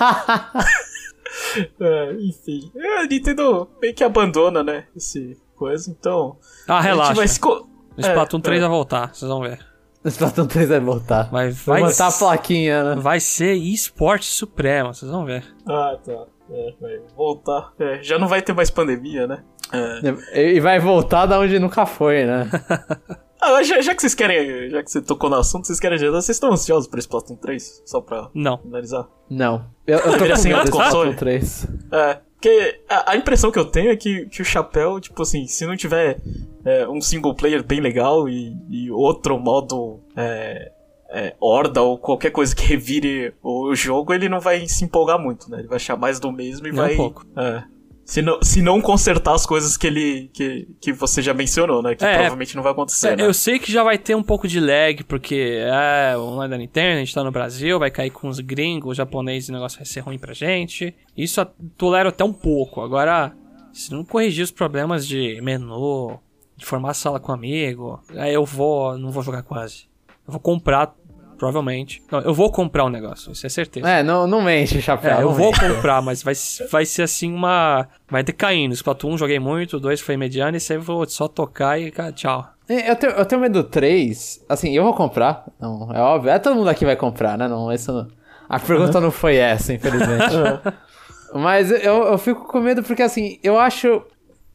É, enfim. É, a Nintendo meio que abandona, né, esse coisa, então... Ah, A gente relaxa. vai se co- O Splatoon É, 3 é. vai voltar, vocês vão ver. O Splatoon 3 vai voltar. Vai, Vai vai, botar a plaquinha, né? vai ser esporte supremo, vocês vão ver. Ah, tá. É, vai voltar. É, já não vai ter mais pandemia, né? É. E vai voltar da onde nunca foi, né? (laughs) Ah, já, já que vocês querem. Já que você tocou no assunto, vocês querem adiantar, vocês estão ansiosos pra Splatoon 3? Só pra Não. finalizar. Não. Eu, eu tô (laughs) com medo console. Splatoon 3. É. Porque a, a impressão que eu tenho é que, que o chapéu, tipo assim, se não tiver é, um single player bem legal e, e outro modo é, é, horda ou qualquer coisa que revire o jogo, ele não vai se empolgar muito, né? Ele vai achar mais do mesmo e um vai. pouco. É. Se não, se não consertar as coisas que ele. que, que você já mencionou, né? Que É, provavelmente não vai acontecer. É, né? eu sei que já vai ter um pouco de lag, porque é o online da Nintendo, a gente tá no Brasil, vai cair com os gringos, os japoneses, o negócio vai ser ruim pra gente. Isso tolero até um pouco. Agora, se não corrigir os problemas de menu, de formar sala com amigo, aí eu vou, não vou jogar quase. Eu vou comprar, provavelmente. Não, eu vou comprar um negócio, isso é certeza. É, não, não mente, chapéu. É, eu vou mente. comprar, mas vai, vai ser assim uma. Vai decaindo. Splatoon joguei muito, o 2 foi mediano, e aí eu vou só tocar e cara, tchau. É, Eu tenho, eu tenho medo do 3. Assim, eu vou comprar. Não, é óbvio. É todo mundo aqui vai comprar, né? Não, isso não- A pergunta não foi essa, infelizmente. (laughs) Mas eu, eu fico com medo porque, assim, eu acho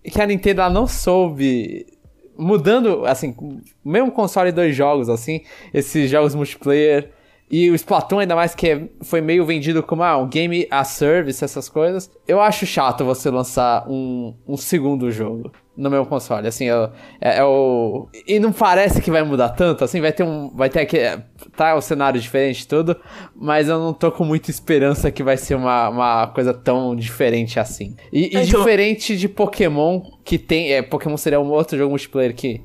que a Nintendo não soube. Mudando, assim, mesmo console dois jogos, assim, esses jogos multiplayer. E o Splatoon, ainda mais que é- foi meio vendido como ah, um game a service, essas coisas. Eu acho chato você lançar um, um segundo jogo no meu console. Assim, eu- é, é o. E não parece que vai mudar tanto, assim, vai ter um. Vai ter aqui. Tá o cenário diferente e tudo. Mas eu não tô com muita esperança que vai ser uma, uma coisa tão diferente assim. E, e É, então- diferente de Pokémon, que tem. É, Pokémon seria um outro jogo multiplayer que.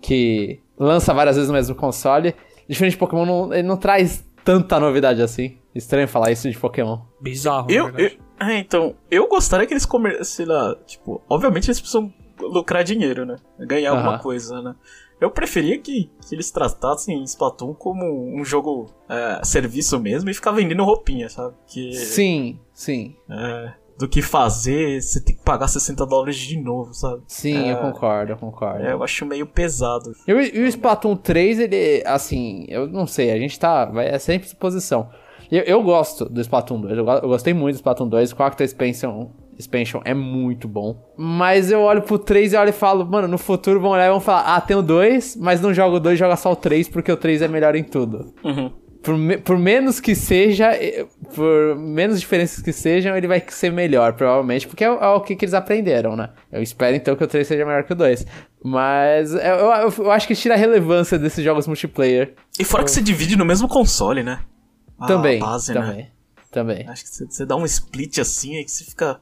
que lança várias vezes no mesmo console. Diferente de Pokémon, não, ele não traz tanta novidade assim. Estranho falar isso de Pokémon. Bizarro, na Eu, verdade. eu- é, então, eu gostaria que eles comer, sei lá, tipo, obviamente eles precisam lucrar dinheiro, né? Ganhar alguma Aham. coisa, né? Eu preferia que, que eles tratassem Splatoon como um jogo é, serviço mesmo e ficar vendendo roupinha, sabe? Que, Sim, sim. é, do que fazer, você tem que pagar 60 dólares de novo, sabe? Sim, eu É, concordo, eu concordo. é, eu acho meio pesado. E o, o Splatoon 3, ele, assim, eu não sei, a gente tá, vai, é sempre suposição. Eu, eu gosto do Splatoon 2, eu, eu gostei muito do Splatoon 2, com a Octa Expansion, Expansion é muito bom. Mas eu olho pro 3 e olho e falo, mano, no futuro vão olhar e vão falar, ah, tem o 2, mas não joga o 2, joga só o 3, porque o 3 é melhor em tudo. Uhum. Por, me- por menos que seja, eh, por menos diferenças que sejam, ele vai ser melhor, provavelmente, porque é, o- é o que, que eles aprenderam, né? Eu espero então que o 3 seja melhor que o 2. Mas eu, eu- eu acho que tira a relevância desses jogos multiplayer. E fora que você divide no mesmo console, né? A também, base, né? também, também. Acho que você, você dá um split assim, aí que você fica.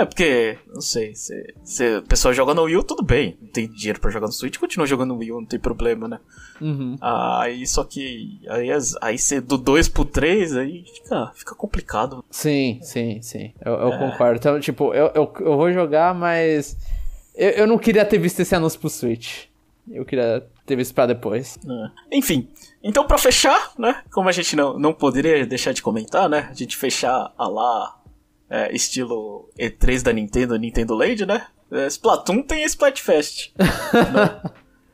É, porque, não sei, você, você, o pessoal joga no Wii tudo bem. Não tem dinheiro pra jogar no Switch, continua jogando no Wii não tem problema, né? Uhum. Aí, só que. Aí, aí você do 2 pro 3, aí fica, fica complicado. Sim, sim, sim. Eu, eu concordo. Então, tipo, eu, eu, eu vou jogar, mas. Eu, eu não queria ter visto esse anúncio pro Switch. Eu queria ter visto pra depois. né? Enfim, então pra fechar, né? Como a gente não, não poderia deixar de comentar, né? A gente fechar a lá é, estilo E3 da Nintendo, Nintendo Land, né? É, Splatoon tem a Splatfest. (laughs) né?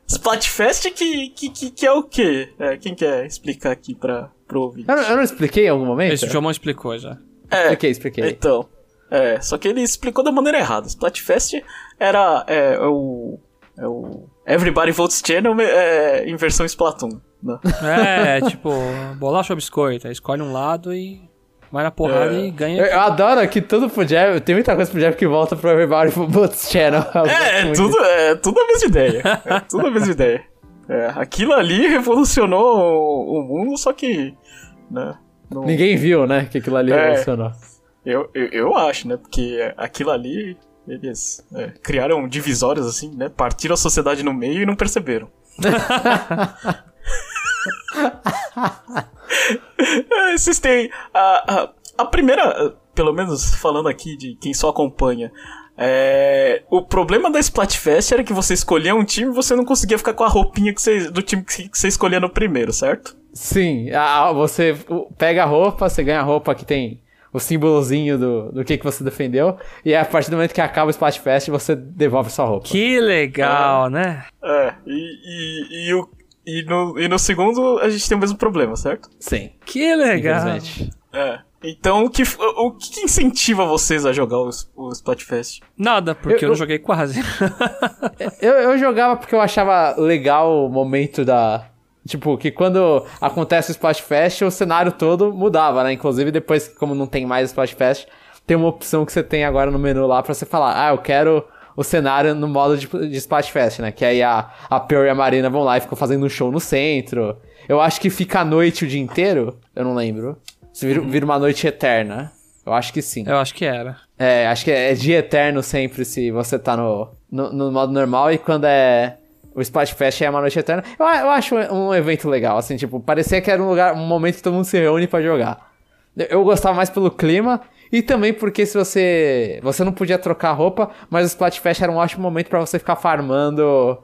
Splatfest que, que, que, que é o quê? É, quem quer explicar aqui pra, pro ouvinte? Eu, não- eu não expliquei em algum momento? Esse o Jomon explicou já. É, Expliquei, expliquei. Então, é, só que ele explicou da maneira errada. Splatfest era é, o, é o Everybody Votes Channel é, em versão Splatoon, né? É, tipo, bolacha ou biscoito. Escolhe um lado e vai na porrada É. e ganha. Eu, eu adoro que tudo pro Jeff. Tem muita coisa pro Jeff que volta pro Everybody Boots Channel. (laughs) É, é tudo, é tudo a mesma ideia. É tudo a mesma ideia. É, aquilo ali revolucionou o, o mundo, só que. Né, não- Ninguém viu, né? Que aquilo ali É. revolucionou. eu, eu, eu acho, né? Porque aquilo ali. Eles é, criaram divisórias assim, né? Partiram a sociedade no meio e não perceberam. (laughs) É, (laughs) Vocês têm. A, a, a primeira, pelo menos falando aqui de quem só acompanha. é, o problema da Splatfest era que você escolhia um time e você não conseguia ficar com a roupinha que você, do time que você escolhia no primeiro, certo? Sim, a- a- você pega a roupa, você ganha a roupa que tem o símbolozinho do, do que, que você defendeu, e a partir do momento que acaba o Splatfest, você devolve sua roupa. Que legal, né? É, e, e, e, o, e, no, e no segundo a gente tem o mesmo problema, certo? Sim, Que legal. É. Então o que, o que incentiva vocês a jogar o, o Splatfest? Nada, porque eu, Eu- não joguei quase. (laughs) Eu, eu jogava porque eu achava legal o momento da. Tipo, que quando acontece o Splatfest, o cenário todo mudava, né? Inclusive, depois, como não tem mais Splatfest, tem uma opção que você tem agora no menu lá pra você falar, ah, eu quero o cenário no modo de, de Splatfest, né? Que aí a, a Pearl e a Marina vão lá e ficam fazendo um show no centro. Eu acho que fica à noite o dia inteiro, eu não lembro. Se vira, vira uma noite eterna. Eu acho que sim. eu acho que era. É, acho que é dia eterno sempre se você tá no, no, no modo normal e quando é o Splatfest é uma noite eterna. Eu, eu acho um evento legal, assim, tipo, parecia que era um lugar, um momento que todo mundo se reúne pra jogar. Eu gostava mais pelo clima e também porque se você você não podia trocar roupa, mas o Splatfest era um ótimo momento pra você ficar farmando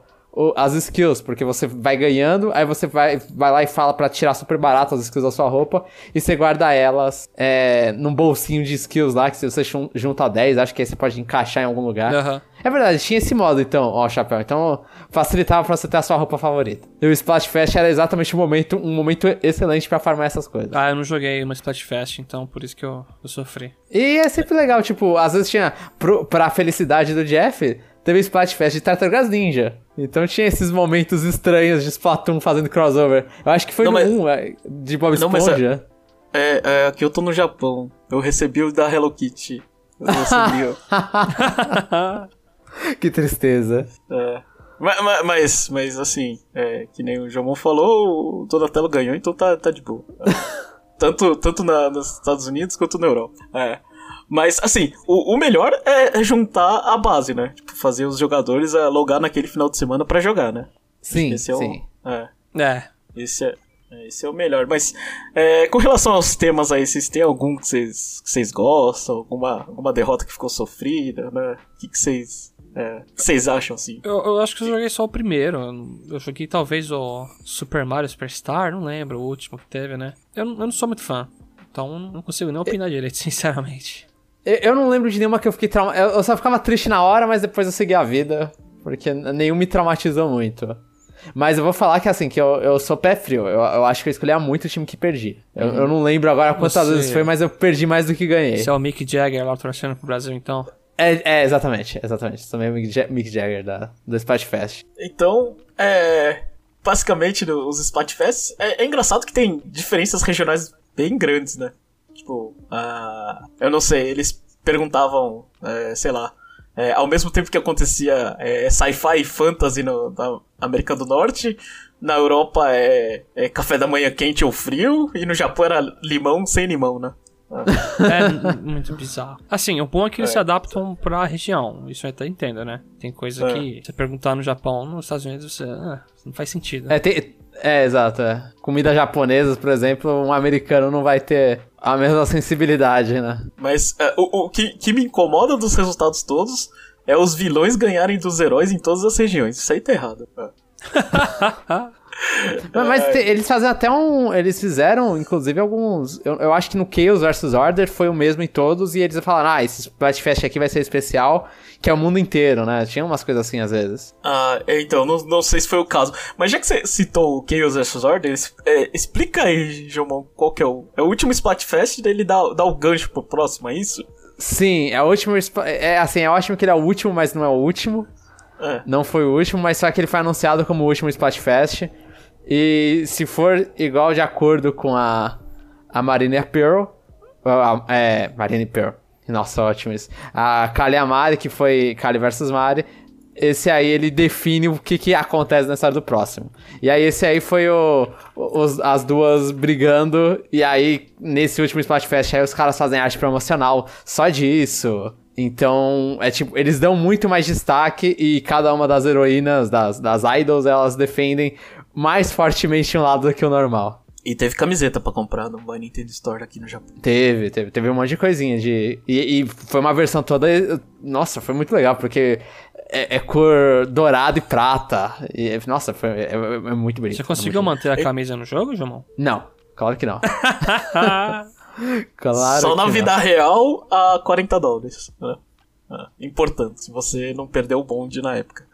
as skills, porque você vai ganhando, aí você vai, vai lá e fala pra tirar super barato as skills da sua roupa, e você guarda elas é, num bolsinho de skills lá, que se você jun- junta 10, acho que aí você pode encaixar em algum lugar. Aham. É verdade, tinha esse modo então, ó, Chapéu. Então facilitava pra você ter a sua roupa favorita. E o Splatfest era exatamente um momento, um momento excelente pra farmar essas coisas. Ah, eu não joguei uma Splatfest, então por isso que eu, eu sofri. E é sempre legal, tipo, às vezes tinha, pro, pra felicidade do Jeff, teve Splatfest de Tartarugas Ninja. Então tinha esses momentos estranhos de Splatoon fazendo crossover. Eu acho que foi Não, no mas- 1, é, de Bob Não, mas é- Esponja. É, é, aqui eu tô no Japão. Eu recebi o da Hello Kitty. Eu recebi (laughs) que tristeza. É. Ma- ma- Mas, mas, assim, é, que nem o Jomon falou, o Donatello ganhou, então tá, tá de boa. (laughs) Tanto tanto na- nos Estados Unidos quanto na Europa. É. Mas, assim, o, o melhor é, é juntar a base, né? Tipo, fazer os jogadores é, logar naquele final de semana pra jogar, né? Sim, Esse é sim. o. É. É. Esse é, é, esse é o melhor. Mas é, com relação aos temas aí, vocês têm algum que vocês, que vocês gostam? Alguma, alguma derrota que ficou sofrida, né? O que que vocês, é, que vocês acham, assim? Eu, eu acho que eu joguei só o primeiro. Eu joguei talvez o Super Mario Superstar, não lembro, o último que teve, né? Eu, não- eu não sou muito fã. Então não consigo nem opinar direito, (laughs) sinceramente. Eu, eu não lembro de nenhuma que eu fiquei trauma. Eu, eu só ficava triste na hora, mas depois eu segui a vida. Porque nenhum me traumatizou muito. Mas eu vou falar que assim, que eu, eu sou pé frio. Eu, eu acho que eu escolhia muito o time que perdia. Eu, eu não lembro agora quantas Você- vezes foi, mas eu perdi mais do que ganhei. Esse é o Mick Jagger lá torcendo pro Brasil, então. É, é, exatamente, exatamente. Também o Mick, Ja- Mick Jagger da, do Splatfest. Então, é. Basicamente, os Splatfests. É, é engraçado que tem diferenças regionais bem grandes, né? Tipo, eu não sei, eles perguntavam, é, sei lá. é, ao mesmo tempo que acontecia é, sci-fi e fantasy no, na América do Norte, na Europa é, é café da manhã quente ou frio, e no Japão era limão sem limão, né? É n- muito bizarro. Assim, o bom é que eles se adaptam pra região. Isso eu até entendo, né? Tem coisa É. que você perguntar no Japão, nos Estados Unidos, você. Ah, não faz sentido. É, tem, é, exato. É. Comida japonesa, por exemplo, um americano não vai ter a mesma sensibilidade, né? Mas é, o, o que, que me incomoda dos resultados todos é os vilões ganharem dos heróis em todas as regiões. Isso aí tá errado. (laughs) É. Mas, mas te- eles fazem até um. Eles fizeram, inclusive, alguns. Eu, eu acho que no Chaos vs Order foi o mesmo em todos, e eles falaram, ah, esse Splatfest aqui vai ser especial, que é o mundo inteiro, né? Tinha umas coisas assim às vezes. Ah, é, então, não, não sei se foi o caso. Mas já que você citou o Chaos vs Order, é, explica aí, Jomon, qual que é o. É o último Splatfest, daí ele dá, dá o gancho pro próximo, é isso? Sim, é o último. Spla- É assim, é ótimo que ele é o último, mas não é o último. É. Não foi o último, mas só que ele foi anunciado como o último Splatfest. E se for igual de acordo com a, a Marina Pearl. a- é, Marina Pearl. Nossa, ótimo isso. A Kali Amari, que foi Kali versus Mari. Esse aí ele define o que, que acontece na história do próximo. E aí esse aí foi o, os- as duas brigando. E aí, nesse último Splatfest, aí os caras fazem arte promocional só disso. Então, é tipo, eles dão muito mais destaque e cada uma das heroínas, das, das idols, elas defendem mais fortemente um lado do que o normal. E teve camiseta pra comprar no My Nintendo Store aqui no Japão. Teve, teve, teve um monte de coisinha de. E, e foi uma versão toda. Nossa, foi muito legal, porque é, é cor dourado e prata. E, nossa, foi, é, é- é muito bonito. Você é conseguiu muito manter a camisa no jogo, Jomon? bonito. Não, claro que não. (laughs) claro Só na vida não. real a 40 dólares. né? É, importante, se você não perdeu o bonde na época.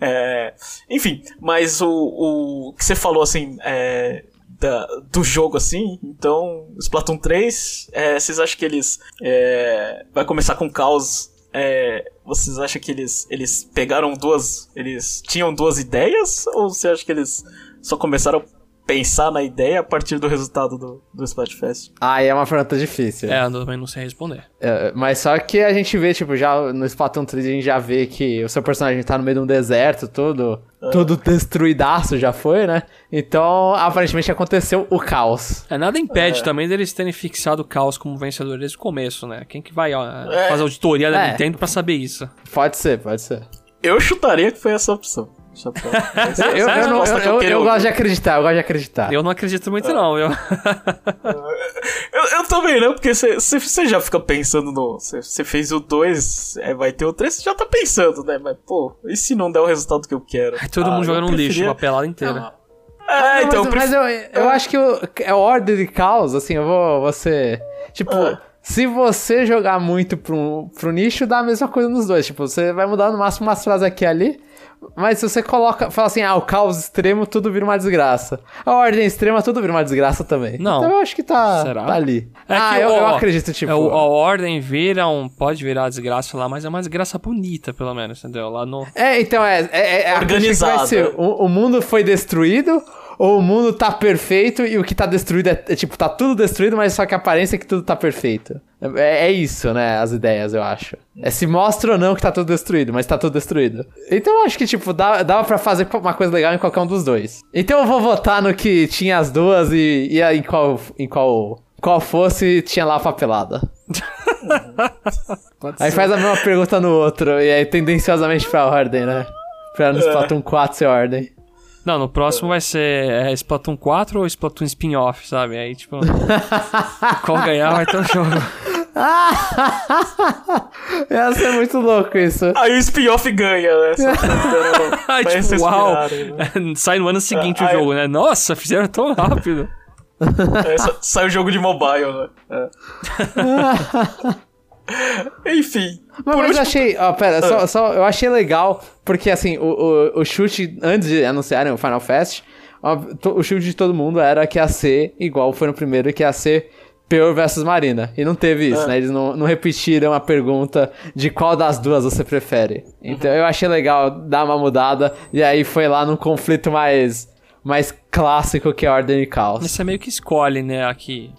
É, enfim, mas o, o que você falou assim. é, da- do jogo assim, então Splatoon 3, é, vocês acham que eles é, vai começar com caos? é, vocês acham que eles eles pegaram duas, eles tinham duas ideias ou você acha que eles só começaram pensar na ideia a partir do resultado do, do Splatfest? Ah, e é uma pergunta difícil. É, eu também não sei responder. É, mas só que a gente vê, tipo, já no Splatoon 3 a gente já vê que o seu personagem tá no meio de um deserto, todo, todo destruidaço já foi, né? Então, aparentemente aconteceu o caos. É, nada impede também deles terem fixado o Caos como vencedor desde o começo, né? Quem que vai ó, É. fazer auditoria da É. Nintendo pra saber isso? Pode ser, pode ser. Eu chutaria que foi essa opção. Essa- Eu, é eu, não- eu, eu eu- gosto de acreditar, eu gosto de acreditar. Eu não acredito muito, não? (laughs) Eu, eu também não, porque você já fica pensando no. Você fez o 2, vai ter o 3, você já tá pensando, né? Mas, pô, e se não der o resultado que eu quero? Aí todo Ah, mundo joga no lixo, preferia- uma pelada inteira. É, então, eu mas, mas prefiro- eu, eu acho que é ordem de caos, assim, eu vou. Você. Tipo, Ah. se você jogar muito pro, pro nicho, dá a mesma coisa nos dois. Tipo, você vai mudar no máximo umas frases aqui e ali. Mas se você coloca. Fala assim, ah, o caos extremo, tudo vira uma desgraça. A ordem extrema, tudo vira uma desgraça também. Não. Então eu acho que tá, Será? tá ali. É ah, que, eu, eu acredito, tipo. É, o- a ordem vira um. Pode virar desgraça lá, mas é uma desgraça bonita, pelo menos, entendeu? Lá no. É, então é. é, é, é ser, o, o mundo foi destruído, ou o mundo tá perfeito e o que tá destruído é, é, tipo, tá tudo destruído, mas só que a aparência é que tudo tá perfeito. É, é isso, né? As ideias, eu acho. É se mostra ou não que tá tudo destruído, mas tá tudo destruído. Então eu acho que, tipo, dá, dava pra fazer uma coisa legal em qualquer um dos dois. Então eu vou votar no que tinha as duas e, e aí em qual. Em qual qual fosse, tinha lá a papelada. (laughs) Aí faz a mesma pergunta no outro, e aí tendenciosamente pra ordem, né? Pra no Splatoon 4 ser ordem. Não, no próximo vai ser é, Splatoon 4 ou Splatoon spin-off, sabe? Aí, tipo. (laughs) qual ganhar vai ter um jogo. (laughs) Ia ser muito louco isso. Aí o spin-off ganha, né? Aí, (laughs) tipo, uau! né? Sai no ano seguinte Ah, o aí- jogo, né? Nossa, fizeram tão rápido. É, sa- sai o jogo de mobile, né? É. (laughs) Enfim. Mas, mas eu achei. Ó, pera, só, Ah. só, eu achei legal, porque assim, o, o, o chute, antes de anunciarem o Final Fest, ó, to- o chute de todo mundo era que ia ser igual foi no primeiro, que ia ser Peor versus Marina. E não teve isso, Ah. né? Eles não, não repetiram a pergunta de qual das duas você prefere. Então eu achei legal dar uma mudada, e aí foi lá num conflito mais, mais clássico que é Ordem e Caos. Você meio que escolhe, né, aqui.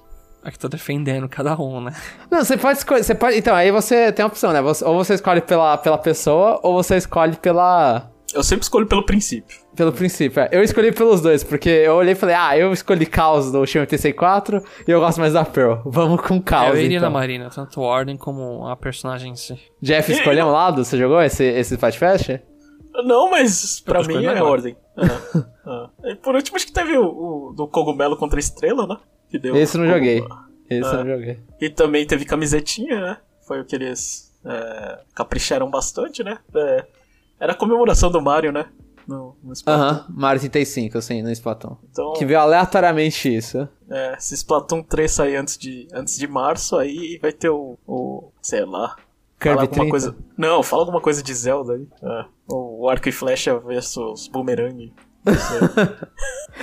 A que tá defendendo cada um, né? Não, você pode escolher. Você pode, então, aí você tem a opção, né? Você- ou você escolhe pela, pela pessoa, ou você escolhe pela. Eu sempre escolho pelo princípio. Pelo princípio. é. Eu escolhi pelos dois, porque eu olhei e falei, ah, eu escolhi Caos do Shin 84 e eu gosto mais da Pearl. Vamos com Caos. eu iria então. na Marina, tanto a Ordem como a personagem em si. Jeff, escolheu um lado? Você jogou esse, esse Fight Fest? Não, mas pra tô mim é agora. ordem. Ah, ah. E por último, acho que teve o, o do cogumelo contra a estrela, né? Que deu Esse não joguei. Esse eu não joguei. E também teve camisetinha, né? Foi o que eles é, capricharam bastante, né? É, era a comemoração do Mario, né? No, no. Aham, Mario 35, sim, no Splatoon. Então, Que veio aleatoriamente isso. é, se Splatoon 3 sair antes de, antes de março, aí vai ter o, o sei lá. Kirby Fala alguma 30. coisa. Não, fala alguma coisa de Zelda aí. É, o arco e flecha versus boomerang.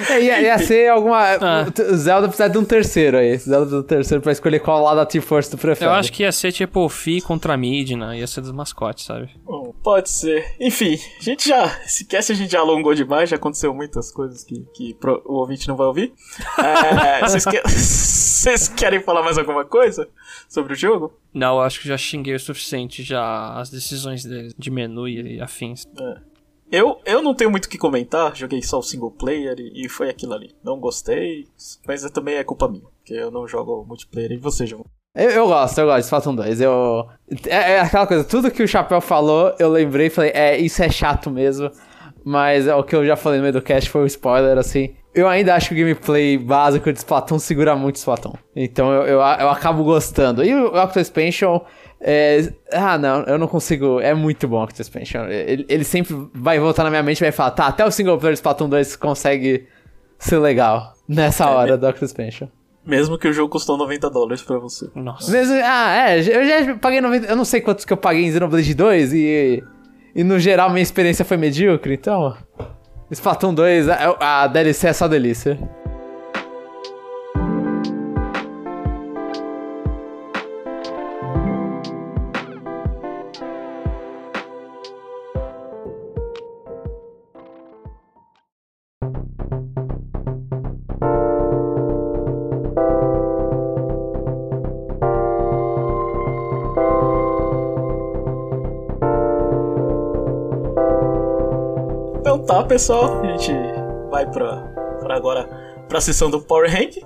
É, ia, ia ser alguma. Ah. o Zelda precisa de um terceiro aí. Zelda precisa de um terceiro pra escolher qual lado da T-Force tu prefere. Eu acho que ia ser tipo Fi contra Midna, ia ser dos mascotes, sabe? Bom, pode ser. Enfim, a gente já. Esse cast a gente já alongou demais, já aconteceu muitas coisas que, que pro- o ouvinte não vai ouvir. É, (laughs) vocês, que- vocês querem falar mais alguma coisa sobre o jogo? Não, eu acho que já xinguei o suficiente já as decisões de menu e afins. Eu, eu não tenho muito o que comentar, joguei só o single player e, e foi aquilo ali. Não gostei, mas é- também é culpa minha, porque eu não jogo multiplayer e você, João. Eu, eu gosto, eu gosto de Splatoon 2. Eu... É, é aquela coisa, tudo que o Chapéu falou, eu lembrei e falei, é, isso é chato mesmo. Mas é, o que eu já falei no meio do cast foi um spoiler, assim. Eu ainda acho que o gameplay básico de Splatoon segura muito Splatoon. Então eu, eu, eu acabo gostando. E o Octo Expansion. É... Ah, não, eu não consigo. É muito bom o Octo Expansion. Ele, ele sempre vai voltar na minha mente e vai falar: tá, até o single player de Splatoon 2 consegue ser legal nessa hora do Octo Expansion. Mesmo que o jogo custou 90 dólares pra você. Nossa. Mesmo, ah, é, eu já paguei 90. Eu não sei quantos que eu paguei em Xenoblade 2 e. E no geral minha experiência foi medíocre, então. Splatoon 2, a, a DLC é só delícia. Pessoal, a gente vai pra, pra agora pra sessão do Power Rank,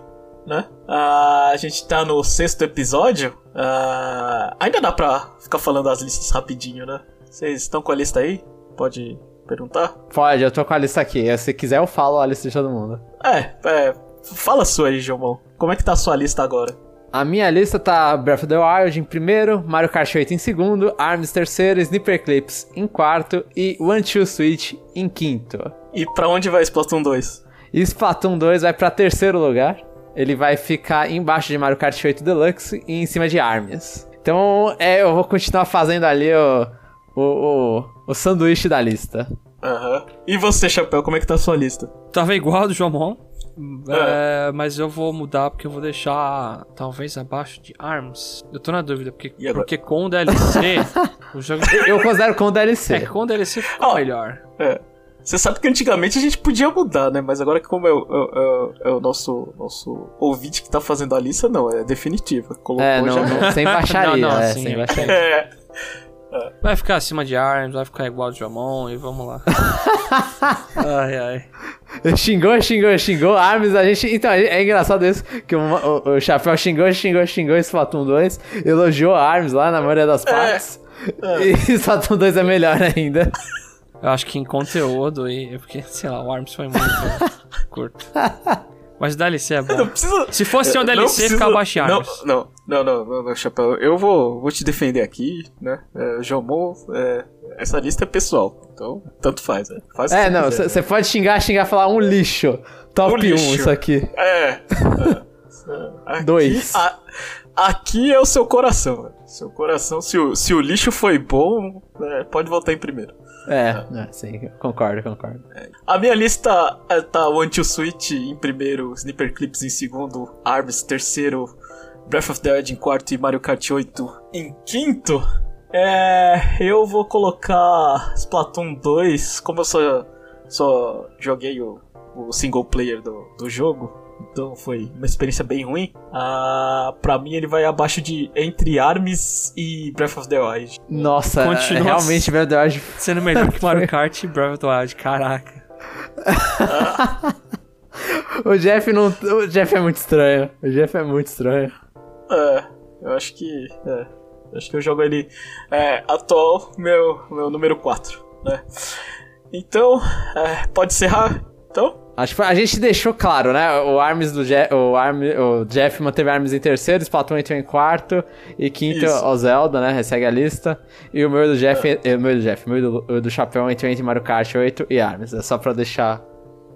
né? Ah, a gente tá no sexto episódio. Ah, ainda dá pra ficar falando as listas rapidinho, né? Vocês estão com a lista aí? Pode perguntar? Pode, eu tô com a lista aqui. Se quiser, eu falo a lista de todo mundo. É, é fala a sua aí, Jomão. Como é que tá a sua lista agora? A minha lista tá Breath of the Wild em primeiro, Mario Kart 8 em segundo, ARMS terceiro, Sniper Clips em quarto e One Two Switch em quinto. E pra onde vai Splatoon 2? E Splatoon 2 vai pra terceiro lugar. Ele vai ficar embaixo de Mario Kart 8 Deluxe e em cima de ARMS. Então, é, eu vou continuar fazendo ali o, o, o, o sanduíche da lista. Aham. E você, Chapéu, como é que tá a sua lista? Tava igual a do Jomon. É, mas eu vou mudar porque eu vou deixar talvez abaixo de ARMS. Eu tô na dúvida, porque, porque com o DLC (laughs) o jogo. Eu considero com É, DLC. com o DLC ficou Ó. melhor. É. Você sabe que antigamente a gente podia mudar, né? Mas agora que como é o, é o- é o nosso, nosso ouvinte que tá fazendo a lista, não, é definitiva. Colocou É, não, já. não, sem baixaria. (laughs) Não, não, é, sim, sem é. baixaria. É. (laughs) Vai ficar acima de ARMS, vai ficar igual do Jomon e vamos lá. (laughs) ai, ai. Xingou, xingou, xingou. Arms, a gente. Então, é engraçado isso, que o, o, o Chapéu xingou, xingou, xingou Splatoon 2, elogiou Arms lá na maioria das partes. E (laughs) Splatoon 2 é melhor ainda. Eu acho que em conteúdo e. Porque, sei lá, o ARMS foi muito curto. Mas o DLC é (laughs) Não bom. precisa. Se fosse um Não DLC, precisa- ficava abaixo de não, não, não, não, não, não, Chapéu. Eu vou, vou te defender aqui, né? É, Jomon, é, essa lista é pessoal. Então, tanto faz, né? Faz É, não, você pode xingar, xingar, falar um lixo. Top Um 1 lixo. isso aqui. É. (laughs) é. Aqui, Dois. a- aqui é o seu coração. velho. Seu coração, se o, se o lixo foi bom, é, pode voltar em primeiro. É, é, sim, concordo, concordo. A minha lista é, tá One to Switch em primeiro, Sniper Clips em segundo, Arms terceiro, Breath of the Wild em quarto e Mario Kart 8 em quinto. É, eu vou colocar Splatoon 2, como eu só, só joguei o, o single player do, do jogo, então foi uma experiência bem ruim. Ah, pra mim ele vai abaixo de entre Arms e Breath of the Wild. Nossa, Continua realmente Breath of the Wild Sendo melhor que Mario Kart e Breath of the Wild, caraca. (laughs) O Jeff não. O Jeff é muito estranho. O Jeff é muito estranho. É, eu acho que. É, eu acho que eu jogo ele é, atual, meu, meu número 4, né? Então, é, pode encerrar? Então? Acho que a gente deixou claro, né? O Arms do Jeff, o, Arm, o Jeff manteve Arms em terceiro, Splatoon entrou em quarto e quinto Isso. o Zelda, né? Segue a lista. E o meu do Jeff, eh, o meu do Jeff, o meu do, o do Chapéu entrou entre Mario Kart 8 e Arms. É só pra deixar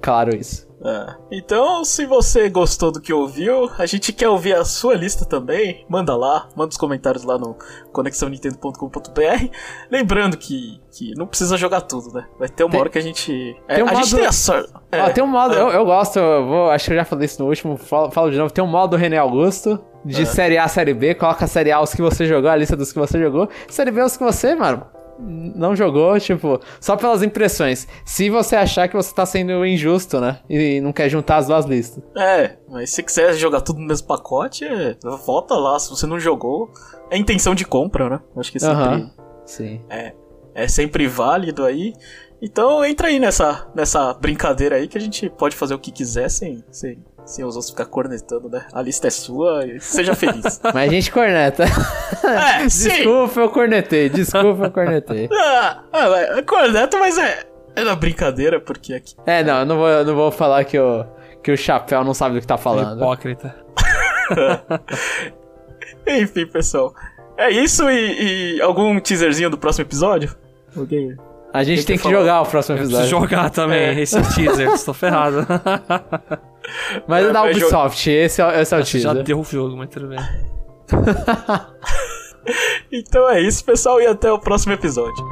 claro isso. É. Então, se você gostou do que ouviu, a gente quer ouvir a sua lista também. Manda lá, manda os comentários lá no conexãonintendo.com.br. Lembrando que, que não precisa jogar tudo, né? Vai ter uma Tem- hora que a gente. é, tem um a gente modo- tem a sorte. é, Ó, tem um modo, é. eu, eu gosto, eu vou, acho que eu já falei isso no último, falo, falo de novo. Tem um modo René Augusto, de Série A, Série B, coloca a Série A os que você jogou, a lista dos que você jogou. Série B os que você, mano, não jogou, tipo, só pelas impressões. Se você achar que você tá sendo injusto, né? E não quer juntar as duas listas. É, mas se quiser jogar tudo no mesmo pacote, é, volta lá. Se você não jogou, é intenção de compra, né? Acho que sempre, Aham. Sim. é sempre válido aí. Então entra aí nessa, nessa brincadeira aí que a gente pode fazer o que quiser sem, sem, sem os outros ficar cornetando, né? A lista é sua e seja feliz. (laughs) Mas a gente corneta. é, (laughs) sim! Desculpa, eu cornetei. Desculpa, eu cornetei. (laughs) Ah, ah, é corneto, mas é, é na brincadeira, porque aqui. É, não, eu não vou, eu não vou falar que o, que o Chapéu não sabe do que tá falando. Hipócrita. Enfim, pessoal. É isso e, e algum teaserzinho do próximo episódio? Alguém? A gente tem que falar? jogar o próximo Eu preciso episódio. jogar também É. esse teaser, (laughs) estou ferrado. Mas é da Ubisoft, esse é, esse é o já teaser. deu o jogo, mas tudo bem. (laughs) Então é isso, pessoal, e até o próximo episódio.